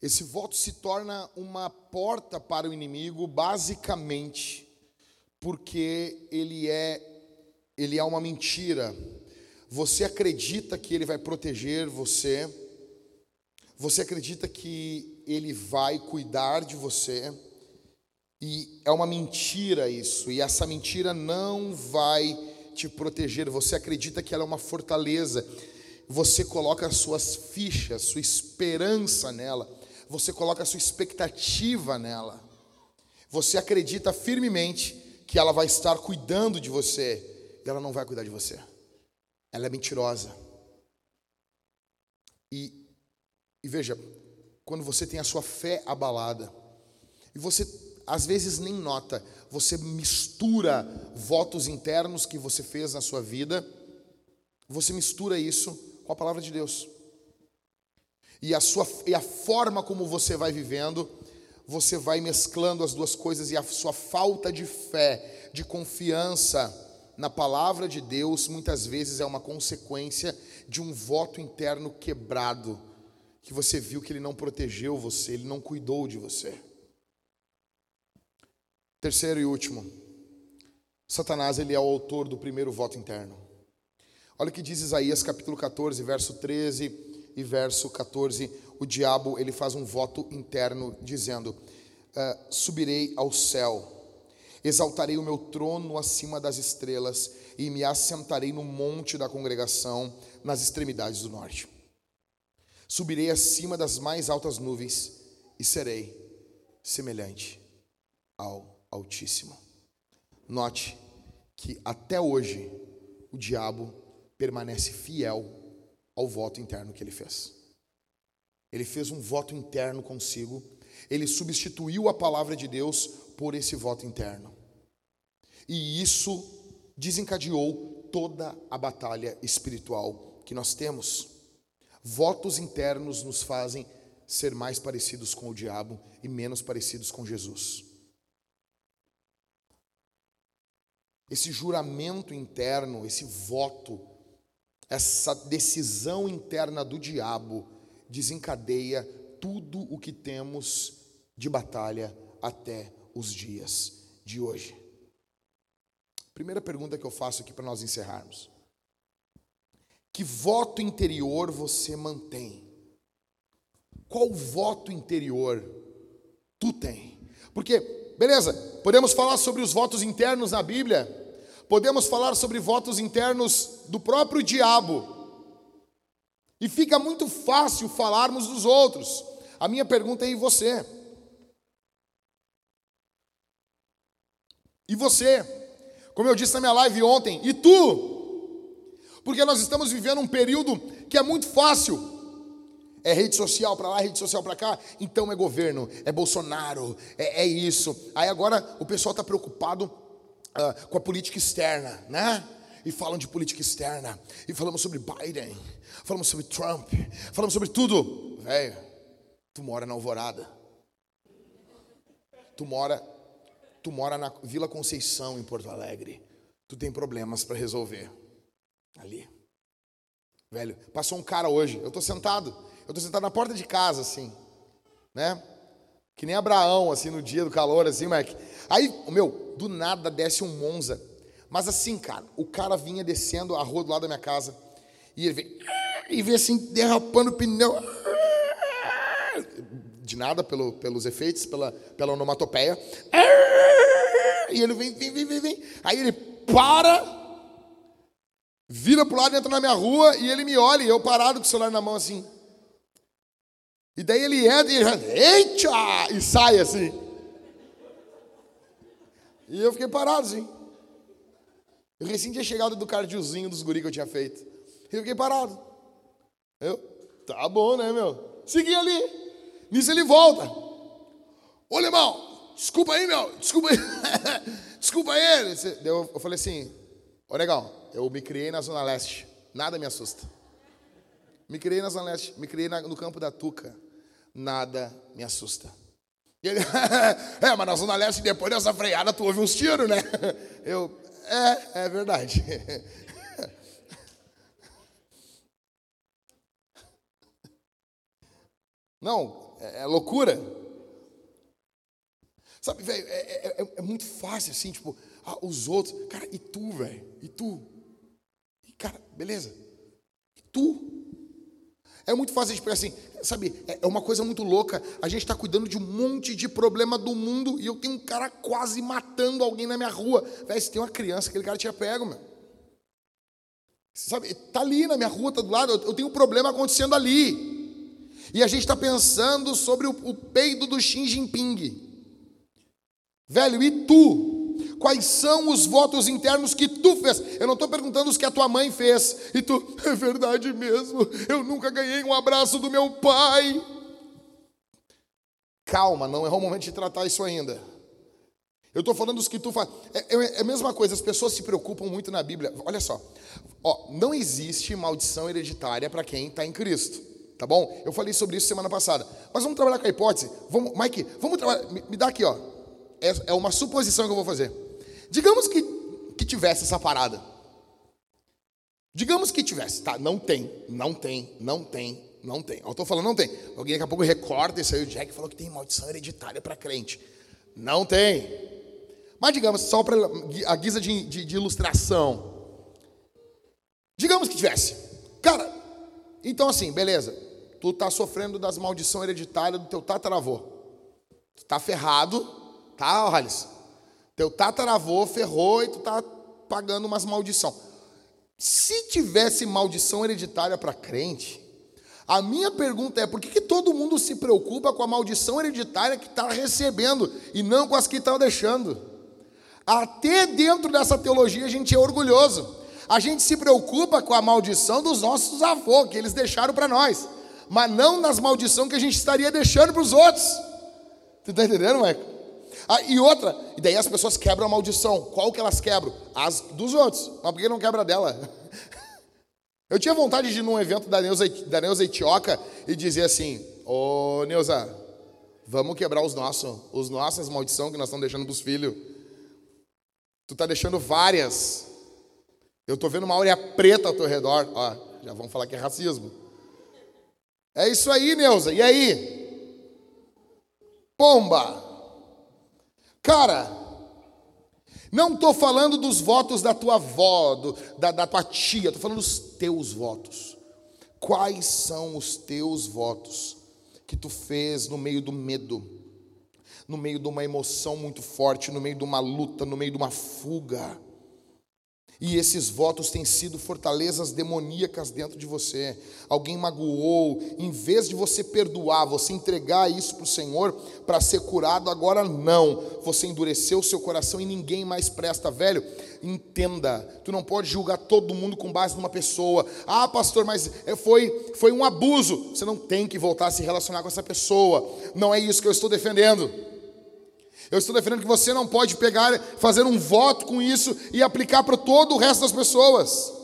Esse voto se torna uma porta para o inimigo, basicamente, porque ele é ele é uma mentira. Você acredita que ele vai proteger você? Você acredita que ele vai cuidar de você? E é uma mentira isso, e essa mentira não vai te proteger. Você acredita que ela é uma fortaleza. Você coloca as suas fichas, sua esperança nela você coloca a sua expectativa nela. Você acredita firmemente que ela vai estar cuidando de você, e ela não vai cuidar de você. Ela é mentirosa. E, e veja, quando você tem a sua fé abalada, e você às vezes nem nota, você mistura votos internos que você fez na sua vida, você mistura isso com a palavra de Deus e a, sua, e a forma como você vai vivendo, você vai mesclando as duas coisas e a sua falta de fé, de confiança na palavra de Deus, muitas vezes é uma consequência de um voto interno quebrado, que você viu que ele não protegeu você, ele não cuidou de você. Terceiro e último, Satanás ele é o autor do primeiro voto interno. Olha o que diz Isaías capítulo 14, verso 13 e verso 14, o diabo ele faz um voto interno dizendo: uh, Subirei ao céu, exaltarei o meu trono acima das estrelas e me assentarei no monte da congregação nas extremidades do norte. Subirei acima das mais altas nuvens e serei semelhante ao Altíssimo. Note que até hoje o diabo permanece fiel ao voto interno que ele fez. Ele fez um voto interno consigo, ele substituiu a palavra de Deus por esse voto interno. E isso desencadeou toda a batalha espiritual que nós temos. Votos internos nos fazem ser mais parecidos com o diabo e menos parecidos com Jesus. Esse juramento interno, esse voto, essa decisão interna do diabo desencadeia tudo o que temos de batalha até os dias de hoje. Primeira pergunta que eu faço aqui para nós encerrarmos: Que voto interior você mantém? Qual voto interior tu tem? Porque, beleza, podemos falar sobre os votos internos na Bíblia, podemos falar sobre votos internos do próprio diabo. E fica muito fácil falarmos dos outros. A minha pergunta é: e você? E você? Como eu disse na minha live ontem, e tu? Porque nós estamos vivendo um período que é muito fácil. É rede social para lá, rede social para cá, então é governo, é Bolsonaro, é, é isso. Aí agora o pessoal está preocupado uh, com a política externa, né? E falam de política externa. E falamos sobre Biden. Falamos sobre Trump. Falamos sobre tudo. Velho, Tu mora na Alvorada. Tu mora, tu mora na Vila Conceição, em Porto Alegre. Tu tem problemas para resolver. Ali. Velho, passou um cara hoje. Eu tô sentado. Eu tô sentado na porta de casa, assim. Né? Que nem Abraão, assim, no dia do calor, assim, Mike. Aí, meu, do nada desce um Monza. Mas assim, cara, o cara vinha descendo a rua do lado da minha casa. E ele vem, e vem assim, derrapando o pneu. De nada pelo, pelos efeitos, pela, pela onomatopeia. E ele vem, vem, vem, vem, vem. Aí ele para, vira pro lado, entra na minha rua e ele me olha, e eu parado com o celular na mão assim. E daí ele entra e eita! E sai assim. E eu fiquei parado assim. Eu recém tinha chegado do cardiozinho dos guri que eu tinha feito. E eu fiquei parado. Eu, tá bom, né, meu? Segui ali. Nisso ele volta. Ô, irmão, desculpa aí, meu. Desculpa aí. desculpa aí. Eu, eu falei assim, ô, legal, eu me criei na Zona Leste. Nada me assusta. Me criei na Zona Leste. Me criei na, no campo da Tuca. Nada me assusta. E ele, é, mas na Zona Leste, depois dessa freada, tu ouve uns tiros, né? Eu, é, é verdade. Não, é, é loucura. Sabe, velho, é, é, é, é, muito fácil assim, tipo, ah, os outros. Cara, e tu, velho? E tu? E, cara, beleza. E tu? É muito fácil de pegar assim, sabe, é, é uma coisa muito louca. A gente está cuidando de um monte de problema do mundo e eu tenho um cara quase matando alguém na minha rua. Velho, se tem uma criança, aquele cara tinha pego, meu. Sabe, tá ali na minha rua, tá do lado, eu tenho um problema acontecendo ali. E a gente está pensando sobre o, o peido do Xi Jinping. Velho, e tu? Quais são os votos internos que tu fez? Eu não estou perguntando os que a tua mãe fez. E tu, é verdade mesmo, eu nunca ganhei um abraço do meu pai. Calma, não é o momento de tratar isso ainda. Eu estou falando dos que tu faz. É, é, é, a mesma coisa, as pessoas se preocupam muito na Bíblia. Olha só, ó, não existe maldição hereditária para quem está em Cristo. Tá bom? Eu falei sobre isso semana passada. Mas vamos trabalhar com a hipótese. Vamos, Mike, vamos trabalhar. Me, me dá aqui, ó. É, é, uma suposição que eu vou fazer. Digamos que, que tivesse essa parada. Digamos que tivesse, tá? Não tem, não tem, não tem, não tem. Eu estou falando não tem. Alguém daqui a pouco recorta isso aí. O Jack falou que tem maldição hereditária para crente. Não tem. Mas digamos, só para a guisa de, de, de ilustração. Digamos que tivesse. Cara, então assim, beleza tu está sofrendo das maldições hereditárias do teu tataravô. Tu está ferrado, tá, Alice? Teu tataravô ferrou e tu está pagando umas maldição. Se tivesse maldição hereditária para crente, a minha pergunta é: por que, que todo mundo se preocupa com a maldição hereditária que está recebendo e não com as que estão deixando? Até dentro dessa teologia a gente é orgulhoso. A gente se preocupa com a maldição dos nossos avós, que eles deixaram para nós mas não nas maldições que a gente estaria deixando para os outros. Você está entendendo, Michael? Ah, e outra, e daí as pessoas quebram a maldição. Qual que elas quebram? As dos outros. Mas por que não quebra dela? Eu tinha vontade de ir num evento da Neuza, da Neuza Etioca e dizer assim: Ô Neuza, vamos quebrar os nossos, os nossas maldições que nós estamos deixando para os filhos. Tu está deixando várias. Eu estou vendo uma áurea preta ao teu redor. Ó, já vamos falar que é racismo. É isso aí, Neuza. E aí? Pomba. Cara, não estou falando dos votos da tua avó, do, da, da tua tia, estou falando dos teus votos. Quais são os teus votos que tu fez no meio do medo, no meio de uma emoção muito forte, no meio de uma luta, no meio de uma fuga? E esses votos têm sido fortalezas demoníacas dentro de você. Alguém magoou, em vez de você perdoar, você entregar isso para o Senhor para ser curado, agora não. Você endureceu o seu coração e ninguém mais presta, velho. Entenda, tu não pode julgar todo mundo com base numa pessoa. Ah, pastor, mas é, foi, foi um abuso. Você não tem que voltar a se relacionar com essa pessoa. Não é isso que eu estou defendendo. Eu estou defendendo que você não pode pegar, fazer um voto com isso e aplicar para todo o resto das pessoas.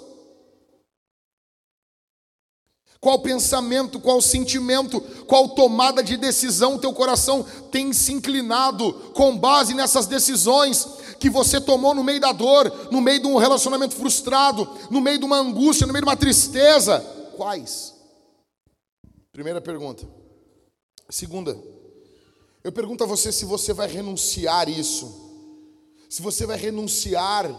qual pensamento, qual sentimento, qual tomada de decisão teu coração tem se inclinado com base nessas decisões que você tomou no meio da dor, no meio de um relacionamento frustrado, no meio de uma angústia, no meio de uma tristeza? Quais? Primeira pergunta. Segunda, eu pergunto a você se você vai renunciar isso, se você vai renunciar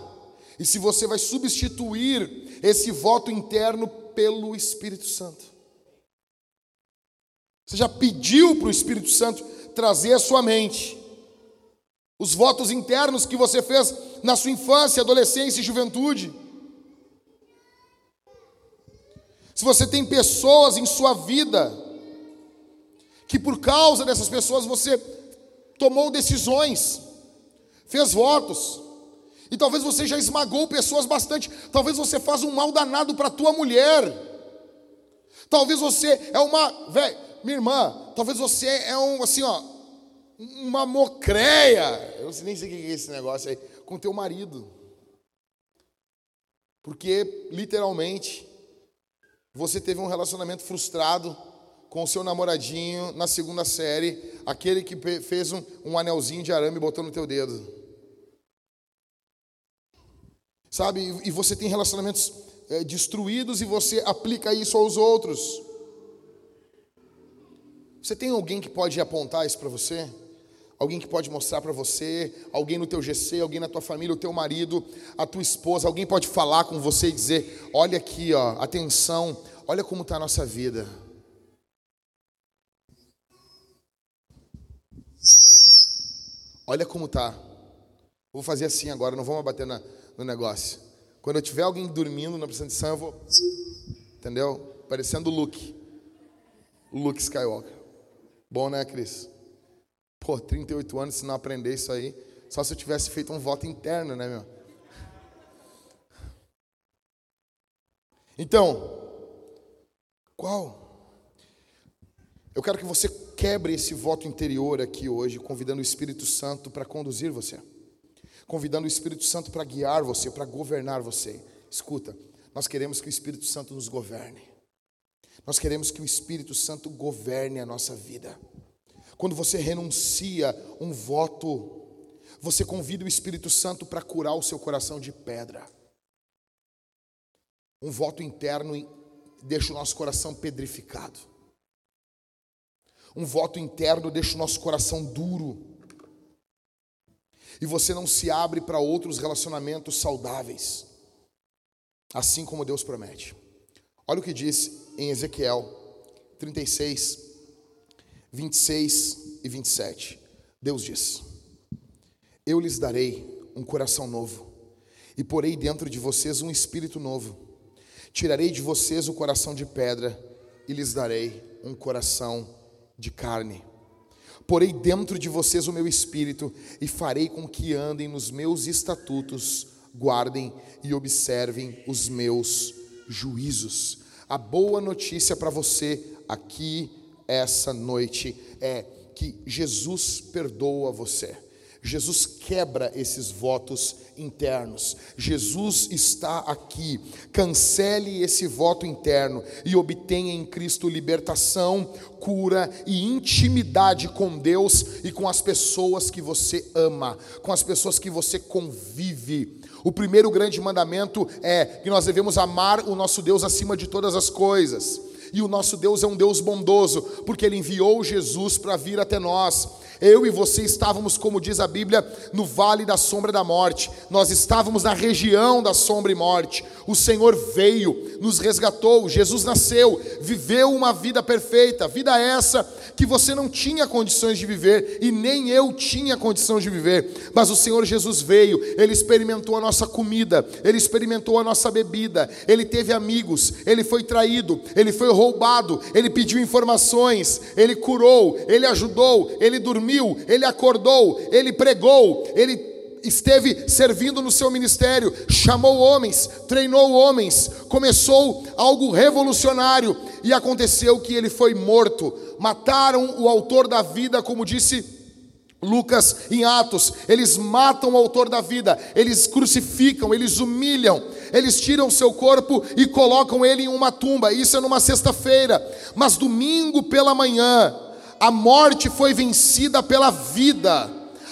e se você vai substituir esse voto interno pelo Espírito Santo. Você já pediu para o Espírito Santo trazer a sua mente os votos internos que você fez na sua infância, adolescência e juventude. Se você tem pessoas em sua vida que por causa dessas pessoas você tomou decisões, fez votos, e talvez você já esmagou pessoas bastante, talvez você faz um mal danado para tua mulher. Talvez você é uma, velho, minha irmã, talvez você é um assim, ó, uma mocreia, eu nem sei o que é esse negócio aí, com teu marido. Porque, literalmente, você teve um relacionamento frustrado com o seu namoradinho na segunda série, aquele que fez um, um anelzinho de arame e botou no teu dedo. Sabe, e você tem relacionamentos é, destruídos e você aplica isso aos outros. Você tem alguém que pode apontar isso para você? alguém que pode mostrar para você, alguém no teu GC, alguém na tua família, o teu marido, a tua esposa, alguém pode falar com você e dizer: olha aqui, ó, atenção, olha como está a nossa vida. Olha como está. Vou fazer assim agora, não vamos bater na, no negócio. Quando eu tiver alguém dormindo na apresentação, eu vou. Entendeu? Parecendo o Luke. Luke Skywalker. Bom, né, Cris? Pô, 38 anos, se não aprender isso aí, só se eu tivesse feito um voto interno, né, meu? Então, qual? Eu quero que você quebre esse voto interior aqui hoje, convidando o Espírito Santo para conduzir você, convidando o Espírito Santo para guiar você, para governar você. Escuta, nós queremos que o Espírito Santo nos governe, nós queremos que o Espírito Santo governe a nossa vida. Quando você renuncia um voto, você convida o Espírito Santo para curar o seu coração de pedra. Um voto interno deixa o nosso coração pedrificado. Um voto interno deixa o nosso coração duro. E você não se abre para outros relacionamentos saudáveis, assim como Deus promete. Olha o que diz em Ezequiel 36, 26 e 27. Deus diz: Eu lhes darei um coração novo, e porei dentro de vocês um espírito novo. Tirarei de vocês o coração de pedra, e lhes darei um coração de carne. Porei dentro de vocês o meu espírito, e farei com que andem nos meus estatutos, guardem e observem os meus juízos. A boa notícia para você aqui essa noite é que Jesus perdoa você. Jesus quebra esses votos internos. Jesus está aqui. Cancele esse voto interno e obtenha em Cristo libertação, cura e intimidade com Deus e com as pessoas que você ama, com as pessoas que você convive. O primeiro grande mandamento é que nós devemos amar o nosso Deus acima de todas as coisas. E o nosso Deus é um Deus bondoso, porque Ele enviou Jesus para vir até nós. Eu e você estávamos, como diz a Bíblia, no vale da sombra da morte. Nós estávamos na região da sombra e morte. O Senhor veio, nos resgatou. Jesus nasceu, viveu uma vida perfeita. Vida essa que você não tinha condições de viver e nem eu tinha condição de viver. Mas o Senhor Jesus veio, ele experimentou a nossa comida, ele experimentou a nossa bebida, ele teve amigos, ele foi traído, ele foi roubado, ele pediu informações, ele curou, ele ajudou, ele dormiu, ele acordou, ele pregou, ele esteve servindo no seu ministério, chamou homens, treinou homens, começou algo revolucionário e aconteceu que ele foi morto. Mataram o autor da vida, como disse Lucas em Atos, eles matam o autor da vida, eles crucificam, eles humilham, eles tiram seu corpo e colocam ele em uma tumba. Isso é numa sexta-feira. Mas domingo pela manhã, a morte foi vencida pela vida.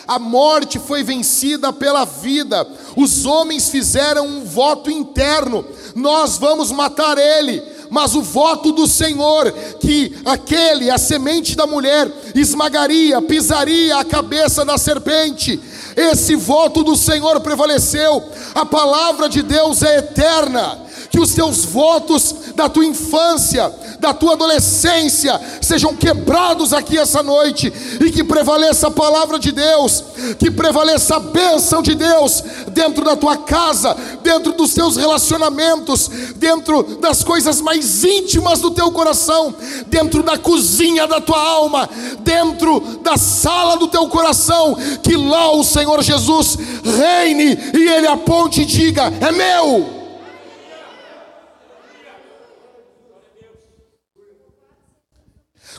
A morte foi vencida pela vida. Os homens fizeram um voto interno: nós vamos matar ele. Mas o voto do Senhor, que aquele, a semente da mulher, esmagaria, pisaria a cabeça da serpente, esse voto do Senhor prevaleceu, a palavra de Deus é eterna, que os teus votos da tua infância, da tua adolescência sejam quebrados aqui essa noite e que prevaleça a palavra de Deus, que prevaleça a bênção de Deus dentro da tua casa, dentro dos teus relacionamentos, dentro das coisas mais íntimas do teu coração, dentro da cozinha da tua alma, dentro da sala do teu coração, que lá o Senhor Jesus reine e ele aponte e diga: é meu.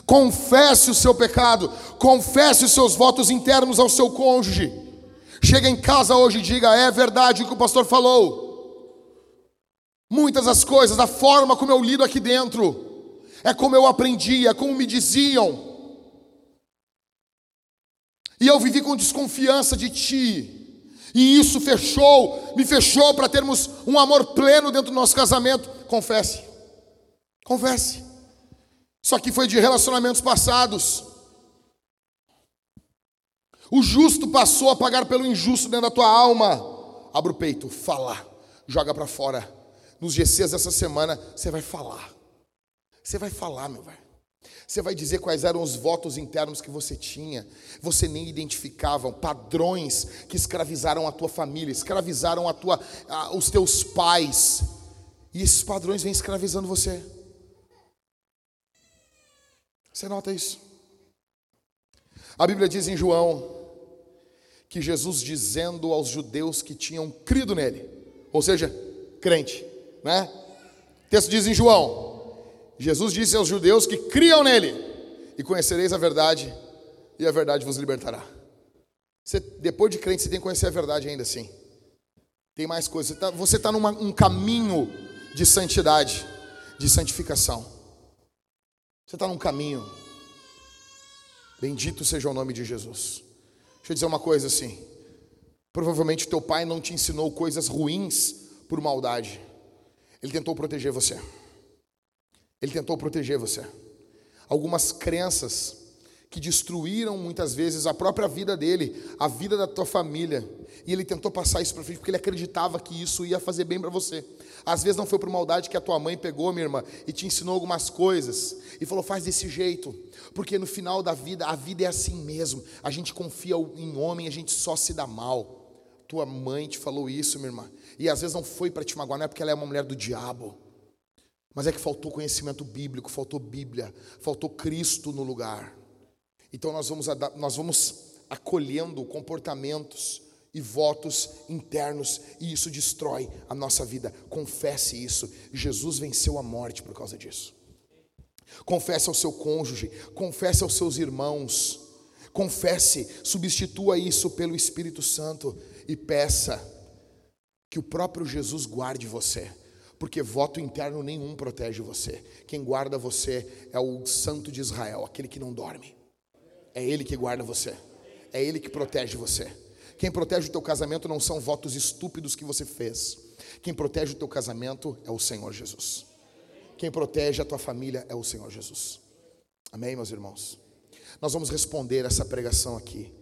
Confesse o seu pecado, confesse os seus votos internos ao seu cônjuge. Chega em casa hoje e diga: é verdade o que o pastor falou. Muitas das coisas, da forma como eu lido aqui dentro, é como eu aprendi, é como me diziam. E eu vivi com desconfiança de ti. E isso fechou, me fechou para termos um amor pleno dentro do nosso casamento. Confesse. Confesse. Isso aqui foi de relacionamentos passados. O justo passou a pagar pelo injusto dentro da tua alma. Abra o peito, fala, joga para fora. Nos GCs dessa semana, você vai falar. Você vai falar, meu velho. Você vai dizer quais eram os votos internos que você tinha. Você nem identificava padrões que escravizaram a tua família, escravizaram a tua, a, os teus pais. E esses padrões vêm escravizando você. Você nota isso? A Bíblia diz em João que Jesus dizendo aos judeus que tinham crido nele, ou seja, crente, né? O texto diz em João: Jesus disse aos judeus que criam nele, e conhecereis a verdade, e a verdade vos libertará. Você, depois de crente, você tem que conhecer a verdade ainda assim. Tem mais coisas. Você está tá num um caminho de santidade, de santificação. Você está num caminho. Bendito seja o nome de Jesus. Deixa eu dizer uma coisa assim. Provavelmente teu pai não te ensinou coisas ruins por maldade. Ele tentou proteger você. Ele tentou proteger você. Algumas crenças que destruíram muitas vezes a própria vida dele, a vida da tua família. E ele tentou passar isso para frente porque ele acreditava que isso ia fazer bem para você. Às vezes não foi por maldade que a tua mãe pegou, minha irmã, e te ensinou algumas coisas e falou: "Faz desse jeito", porque no final da vida, a vida é assim mesmo. A gente confia em homem, a gente só se dá mal. Tua mãe te falou isso, minha irmã. E às vezes não foi para te magoar, não é porque ela é uma mulher do diabo. Mas é que faltou conhecimento bíblico, faltou Bíblia, faltou Cristo no lugar. Então nós vamos, nós vamos acolhendo comportamentos e votos internos, e isso destrói a nossa vida. Confesse isso. Jesus venceu a morte por causa disso. Confesse ao seu cônjuge, confesse aos seus irmãos, confesse, substitua isso pelo Espírito Santo e peça que o próprio Jesus guarde você, porque voto interno nenhum protege você. Quem guarda você é o Santo de Israel, aquele que não dorme. É Ele que guarda você. É Ele que protege você. Quem protege o teu casamento não são votos estúpidos que você fez. Quem protege o teu casamento é o Senhor Jesus. Quem protege a tua família é o Senhor Jesus. Amém, meus irmãos? Nós vamos responder essa pregação aqui,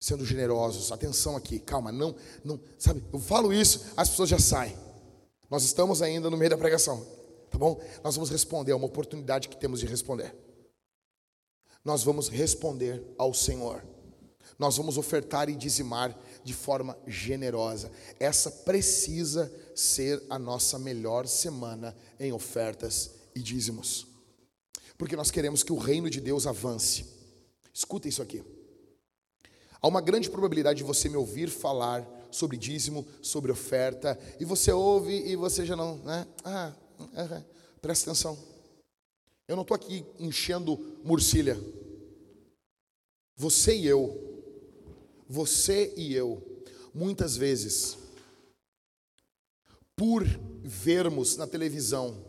sendo generosos. Atenção aqui, calma, não, não, sabe? Eu falo isso, as pessoas já saem. Nós estamos ainda no meio da pregação, tá bom? Nós vamos responder, é uma oportunidade que temos de responder nós vamos responder ao Senhor. Nós vamos ofertar e dizimar de forma generosa. Essa precisa ser a nossa melhor semana em ofertas e dízimos. Porque nós queremos que o reino de Deus avance. Escuta isso aqui. Há uma grande probabilidade de você me ouvir falar sobre dízimo, sobre oferta, e você ouve e você já não, né? Ah, uh, presta atenção. Eu não estou aqui enchendo murcilha. Você e eu, você e eu, muitas vezes, por vermos na televisão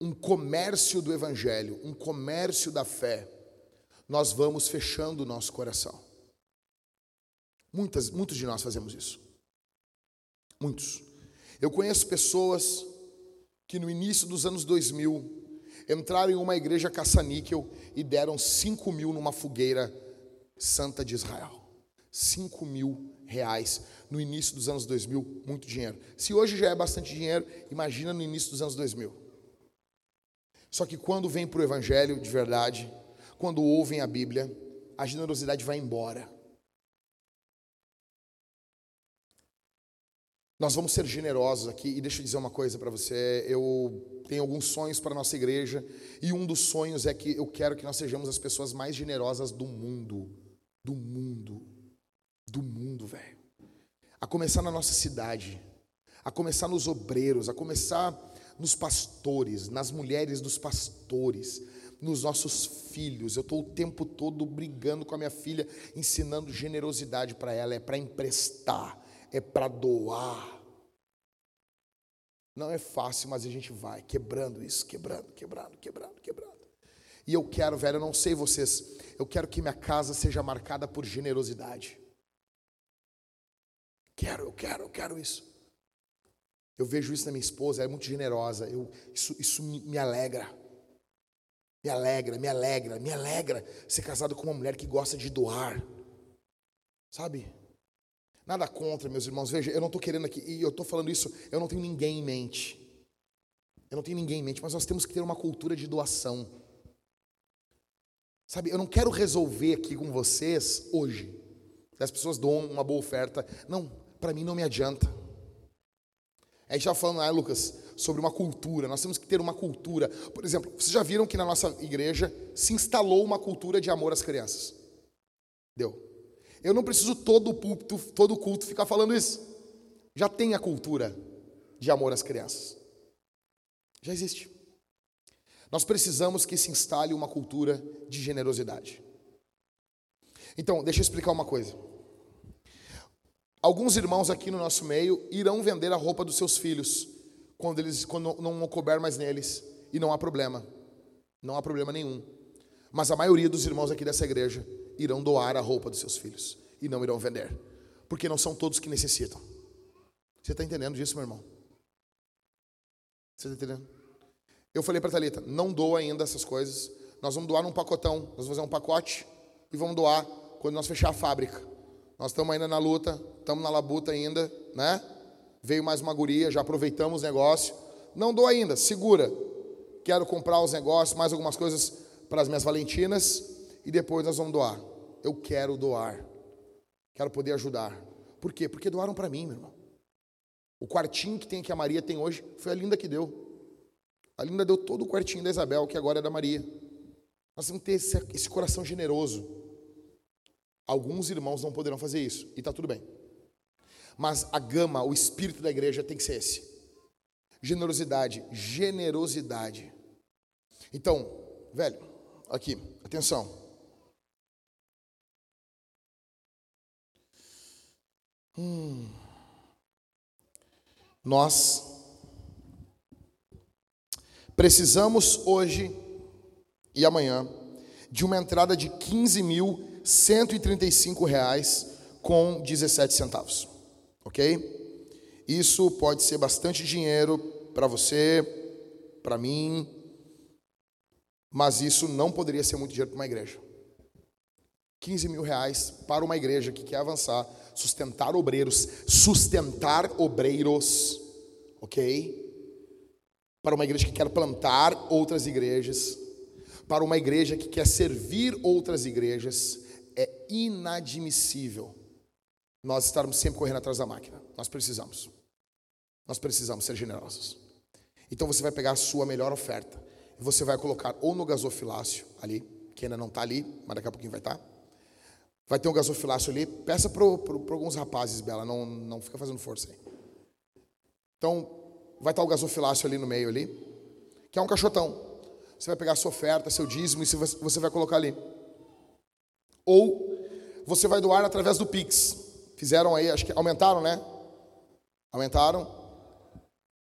um comércio do evangelho, um comércio da fé, nós vamos fechando o nosso coração. Muitas, muitos de nós fazemos isso. Muitos. Eu conheço pessoas que no início dos anos 2000 entraram em uma igreja caça-níquel e deram 5 mil numa fogueira santa de Israel. 5 mil reais no início dos anos 2000, muito dinheiro. Se hoje já é bastante dinheiro, imagina no início dos anos 2000. Só que quando vem para o Evangelho de verdade, quando ouvem a Bíblia, a generosidade vai embora. Nós vamos ser generosos aqui, e deixa eu dizer uma coisa para você. Eu tenho alguns sonhos para a nossa igreja, e um dos sonhos é que eu quero que nós sejamos as pessoas mais generosas do mundo. Do mundo. Do mundo, velho. A começar na nossa cidade, a começar nos obreiros, a começar nos pastores, nas mulheres dos pastores, nos nossos filhos. Eu estou o tempo todo brigando com a minha filha, ensinando generosidade para ela, é para emprestar, é para doar. Não é fácil, mas a gente vai quebrando isso, quebrando, quebrando, quebrando, quebrando. E eu quero, velho, eu não sei vocês, eu quero que minha casa seja marcada por generosidade. Quero, eu quero, eu quero isso. Eu vejo isso na minha esposa, ela é muito generosa. Eu, isso isso me, me alegra. Me alegra, me alegra, me alegra ser casado com uma mulher que gosta de doar. Sabe? Nada contra, meus irmãos. Veja, eu não estou querendo aqui, e eu estou falando isso, eu não tenho ninguém em mente. Eu não tenho ninguém em mente, mas nós temos que ter uma cultura de doação. Sabe, eu não quero resolver aqui com vocês hoje. As pessoas dão uma boa oferta. Não, para mim não me adianta. A gente estava falando, ah, Lucas, sobre uma cultura. Nós temos que ter uma cultura. Por exemplo, vocês já viram que na nossa igreja se instalou uma cultura de amor às crianças? Deu. Eu não preciso todo o púlpito, todo o culto ficar falando isso. Já tem a cultura de amor às crianças. Já existe. Nós precisamos que se instale uma cultura de generosidade. Então, deixa eu explicar uma coisa. Alguns irmãos aqui no nosso meio irão vender a roupa dos seus filhos quando eles quando não couber mais neles e não há problema. Não há problema nenhum. Mas a maioria dos irmãos aqui dessa igreja irão doar a roupa dos seus filhos e não irão vender, porque não são todos que necessitam. Você está entendendo disso, meu irmão? Você está entendendo? Eu falei para Talita, não doa ainda essas coisas. Nós vamos doar num pacotão. Nós vamos fazer um pacote e vamos doar quando nós fechar a fábrica. Nós estamos ainda na luta, estamos na labuta ainda, né? Veio mais uma guria, já aproveitamos o negócio. Não dou ainda, segura. Quero comprar os negócios, mais algumas coisas para as minhas Valentinas e depois nós vamos doar. Eu quero doar. Quero poder ajudar. Por quê? Porque doaram para mim, meu irmão. O quartinho que tem que a Maria tem hoje foi a Linda que deu. A Linda deu todo o quartinho da Isabel, que agora é da Maria. Nós temos que ter esse, esse coração generoso. Alguns irmãos não poderão fazer isso, e está tudo bem. Mas a gama, o espírito da igreja tem que ser esse: generosidade, generosidade. Então, velho, aqui, atenção. Hum. Nós precisamos hoje e amanhã de uma entrada de 15 mil 135 reais com 17 centavos, ok? Isso pode ser bastante dinheiro para você, para mim, mas isso não poderia ser muito dinheiro para uma igreja. 15 mil reais para uma igreja que quer avançar, sustentar obreiros, sustentar obreiros, ok? Para uma igreja que quer plantar outras igrejas, para uma igreja que quer servir outras igrejas, é inadmissível nós estarmos sempre correndo atrás da máquina. Nós precisamos. Nós precisamos ser generosos. Então você vai pegar a sua melhor oferta e você vai colocar ou no gasofilácio ali, que ainda não está ali, mas daqui a pouquinho vai estar. Tá. Vai ter um gasofilácio ali. Peça para alguns rapazes, Bela, não, não fica fazendo força aí. Então, vai estar o gasofilácio ali no meio ali, que é um caixotão. Você vai pegar a sua oferta, seu dízimo e você vai colocar ali ou você vai doar através do Pix. Fizeram aí, acho que aumentaram, né? Aumentaram?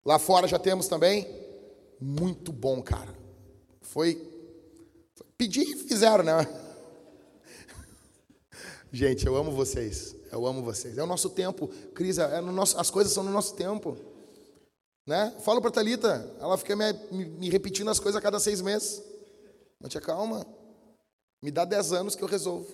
Lá fora já temos também? Muito bom, cara. Foi. pedir e fizeram, né? Gente, eu amo vocês. Eu amo vocês. É o nosso tempo, Cris. É no nosso, as coisas são no nosso tempo. Né? Falo para Talita, ela fica me, me, repetindo as coisas a cada seis meses. Mas te calma. Me dá dez anos que eu resolvo.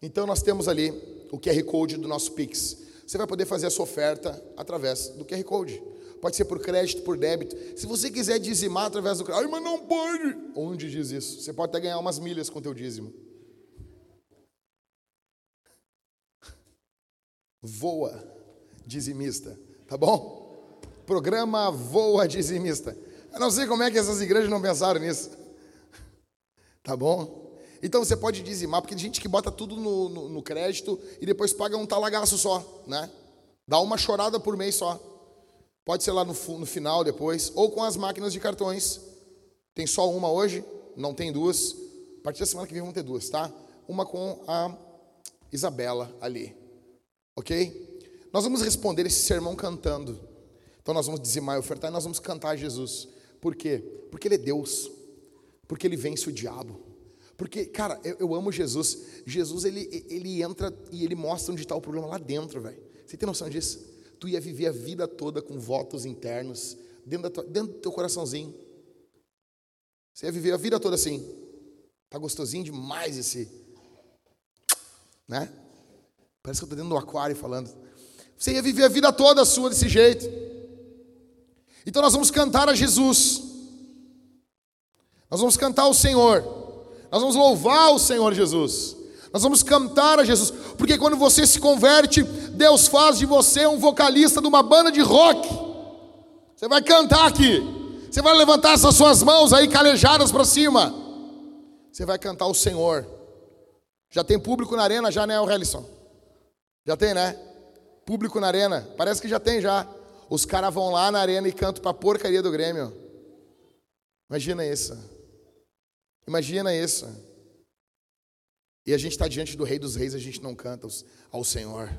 Então nós temos ali o QR Code do nosso Pix. Você vai poder fazer a sua oferta através do QR Code. Pode ser por crédito, por débito. Se você quiser dizimar através do crédito, ai, mas não pode. Onde diz isso? Você pode até ganhar umas milhas com o teu dízimo. Voa, dizimista, tá bom? Programa Voa Dizimista. Eu não sei como é que essas igrejas não pensaram nisso. Tá bom? Então você pode dizimar, porque tem gente que bota tudo no, no, no crédito e depois paga um talagaço só, né? Dá uma chorada por mês só. Pode ser lá no, no final depois, ou com as máquinas de cartões. Tem só uma hoje, não tem duas. A partir da semana que vem vão ter duas, tá? Uma com a Isabela ali. Ok? Nós vamos responder esse sermão cantando. Então nós vamos dizimar e ofertar e nós vamos cantar Jesus. Por quê? Porque Ele é Deus. Porque Ele vence o diabo. Porque, cara, eu, eu amo Jesus. Jesus, ele, ele entra e ele mostra onde está o problema lá dentro, velho. Você tem noção disso? Tu ia viver a vida toda com votos internos, dentro, tua, dentro do teu coraçãozinho. Você ia viver a vida toda assim. Tá gostosinho demais esse. Né? Parece que eu estou dentro do aquário falando. Você ia viver a vida toda sua desse jeito. Então nós vamos cantar a Jesus. Nós vamos cantar o Senhor. Nós vamos louvar o Senhor Jesus. Nós vamos cantar a Jesus. Porque quando você se converte, Deus faz de você um vocalista de uma banda de rock. Você vai cantar aqui. Você vai levantar essas suas mãos aí calejadas para cima. Você vai cantar o Senhor. Já tem público na arena, já, né, o Helison? Já tem, né? Público na arena. Parece que já tem já. Os caras vão lá na arena e cantam para a porcaria do Grêmio. Imagina isso. Imagina isso. E a gente está diante do Rei dos Reis, a gente não canta ao Senhor.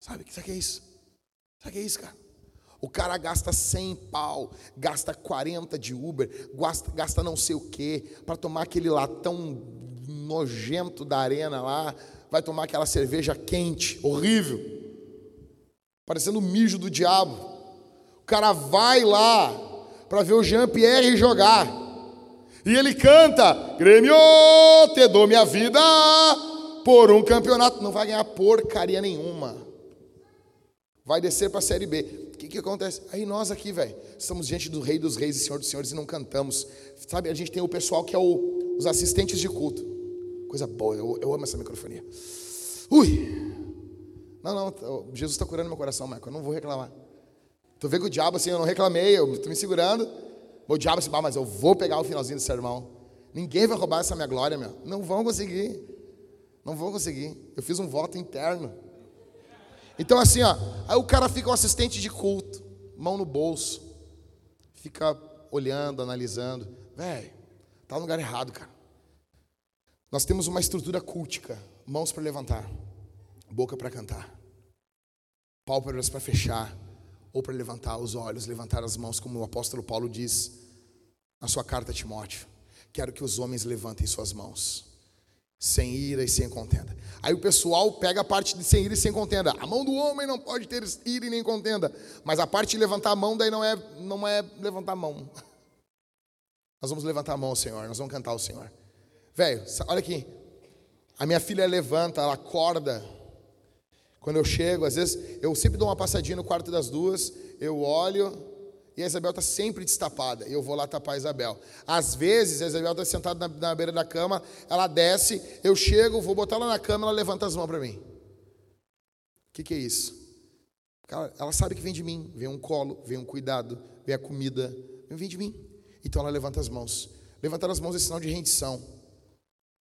Sabe o que é isso? Sabe o que é isso, cara? O cara gasta 100 pau, gasta 40 de Uber, gasta, gasta não sei o quê, para tomar aquele latão nojento da arena lá, vai tomar aquela cerveja quente, horrível, parecendo o mijo do diabo. O cara vai lá para ver o Jean-Pierre jogar. E ele canta: Grêmio, te dou minha vida por um campeonato. Não vai ganhar porcaria nenhuma. Vai descer para a Série B. O que, que acontece? Aí nós aqui, velho, estamos diante do Rei dos Reis e Senhor dos Senhores e não cantamos. Sabe, a gente tem o pessoal que é o, os assistentes de culto. Coisa boa, eu, eu amo essa microfonia. Ui! Não, não, Jesus está curando meu coração, Michael, eu não vou reclamar. Tu vê que o diabo assim, eu não reclamei, eu estou me segurando. O diabo assim, mas eu vou pegar o finalzinho do sermão. Ninguém vai roubar essa minha glória, meu. Não vão conseguir. Não vão conseguir. Eu fiz um voto interno. Então assim, ó, aí o cara fica um assistente de culto, mão no bolso, fica olhando, analisando. Velho, tá no lugar errado, cara. Nós temos uma estrutura cultica: mãos para levantar, boca para cantar, pálpebras para fechar, ou para levantar os olhos, levantar as mãos, como o apóstolo Paulo diz na sua carta a Timóteo. Quero que os homens levantem suas mãos, sem ira e sem contenda. Aí o pessoal pega a parte de sem ira e sem contenda. A mão do homem não pode ter ira e nem contenda, mas a parte de levantar a mão daí não é não é levantar a mão. Nós vamos levantar a mão, Senhor. Nós vamos cantar o Senhor. Velho, olha aqui. A minha filha levanta, ela acorda. Quando eu chego, às vezes, eu sempre dou uma passadinha no quarto das duas, eu olho, e a Isabel está sempre destapada. E eu vou lá tapar a Isabel. Às vezes, a Isabel está sentada na, na, beira da cama, ela desce, eu chego, vou botar ela na cama, ela levanta as mãos para mim. O que, que, é isso? Ela, ela sabe que vem de mim. Vem um colo, vem um cuidado, vem a comida, vem de mim. Então ela levanta as mãos. Levantar as mãos é sinal de rendição.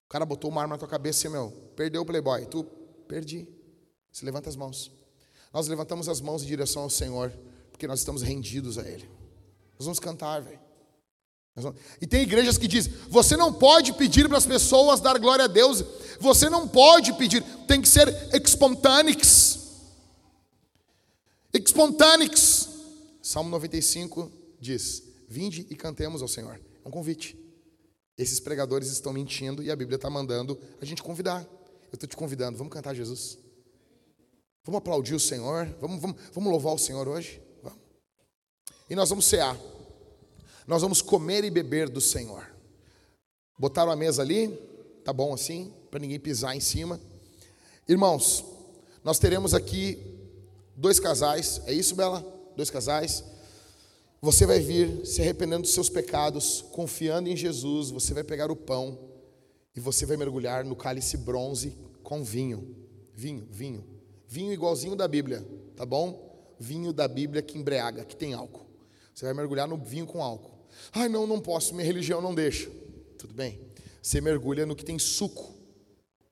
O cara botou uma arma na tua cabeça e, meu, perdeu o playboy. Tu, perdi. Se levanta as mãos. Nós levantamos as mãos em direção ao Senhor, porque nós estamos rendidos a Ele. Nós vamos cantar, velho. Vamos... E tem igrejas que dizem: você não pode pedir para as pessoas dar glória a Deus, você não pode pedir, tem que ser espontâneos. Espontâneos. Salmo 95 diz: Vinde e cantemos ao Senhor. É um convite. Esses pregadores estão mentindo e a Bíblia está mandando a gente convidar. Eu estou te convidando, vamos cantar Jesus. Vamos aplaudir o Senhor. Vamos, vamos, vamos louvar o Senhor hoje. Vamos. E nós vamos cear. Nós vamos comer e beber do Senhor. Botaram a mesa ali, tá bom assim, para ninguém pisar em cima. Irmãos, nós teremos aqui dois casais, é isso, Bela? Dois casais. Você vai vir se arrependendo dos seus pecados, confiando em Jesus, você vai pegar o pão e você vai mergulhar no cálice bronze com vinho. Vinho, vinho. Vinho igualzinho da Bíblia, tá bom? Vinho da Bíblia que embriaga, que tem álcool. Você vai mergulhar no vinho com álcool. Ai, não, não posso, minha religião não deixa. Tudo bem. Você mergulha no que tem suco.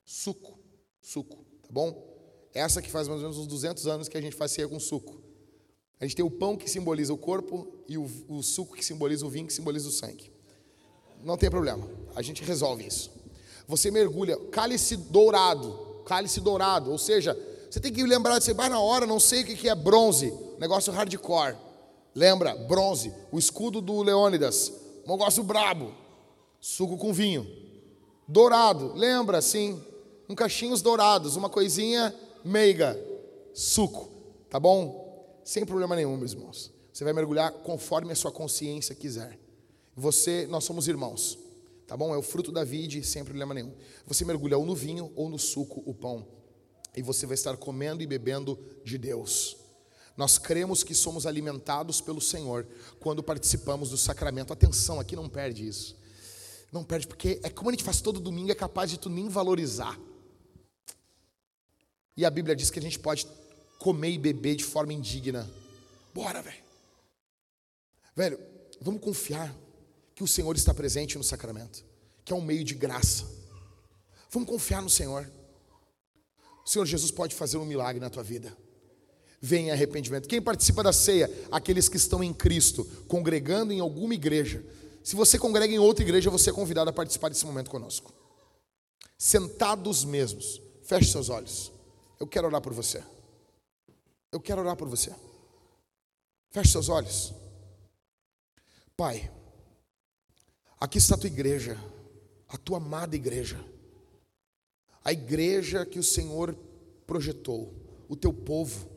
Suco, suco, tá bom? Essa que faz mais ou menos uns 200 anos que a gente faz ceia com suco. A gente tem o pão que simboliza o corpo e o, o suco que simboliza o vinho, que simboliza o sangue. Não tem problema, a gente resolve isso. Você mergulha, cálice dourado, cálice dourado, ou seja, você tem que lembrar de você vai na hora, não sei o que é bronze, negócio hardcore. Lembra, bronze, o escudo do Leônidas, um negócio brabo, suco com vinho. Dourado, lembra, sim, um cachinhos dourados, uma coisinha meiga, suco, tá bom? Sem problema nenhum, meus irmãos. Você vai mergulhar conforme a sua consciência quiser. Você, nós somos irmãos, tá bom? É o fruto da vide, sem problema nenhum. Você mergulha ou no vinho ou no suco, o pão, e você vai estar comendo e bebendo de Deus. Nós cremos que somos alimentados pelo Senhor quando participamos do sacramento. Atenção, aqui não perde isso. Não perde, porque é como a gente faz todo domingo, é capaz de tu nem valorizar. E a Bíblia diz que a gente pode comer e beber de forma indigna. Bora, velho. Velho, vamos confiar que o Senhor está presente no sacramento, que é um meio de graça. Vamos confiar no Senhor. O Senhor Jesus pode fazer um milagre na tua vida em arrependimento. Quem participa da ceia? Aqueles que estão em Cristo, congregando em alguma igreja. Se você congrega em outra igreja, você é convidado a participar desse momento conosco. Sentados mesmos, feche seus olhos. Eu quero orar por você. Eu quero orar por você. Feche seus olhos. Pai, aqui está a tua igreja, a tua amada igreja, a igreja que o Senhor projetou, o teu povo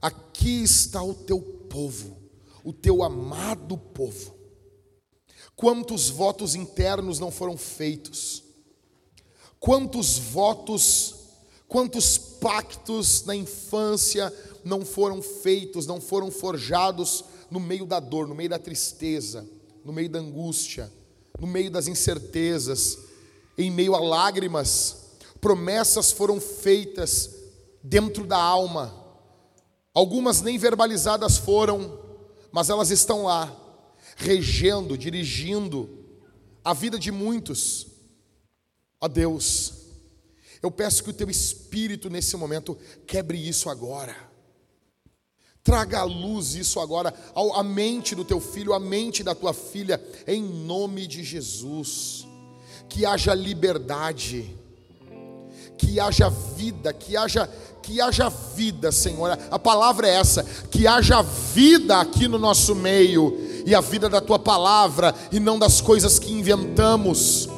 Aqui está o teu povo, o teu amado povo. Quantos votos internos não foram feitos? Quantos votos, quantos pactos na infância não foram feitos, não foram forjados no meio da dor, no meio da tristeza, no meio da angústia, no meio das incertezas, em meio a lágrimas? Promessas foram feitas dentro da alma Algumas nem verbalizadas foram, mas elas estão lá, regendo, dirigindo a vida de muitos. Ó Deus, eu peço que o teu espírito nesse momento quebre isso agora. Traga à luz isso agora, à mente do teu filho, à mente da tua filha, em nome de Jesus. Que haja liberdade, que haja vida, que haja que haja vida, Senhor. A palavra é essa: que haja vida aqui no nosso meio, e a vida da tua palavra, e não das coisas que inventamos.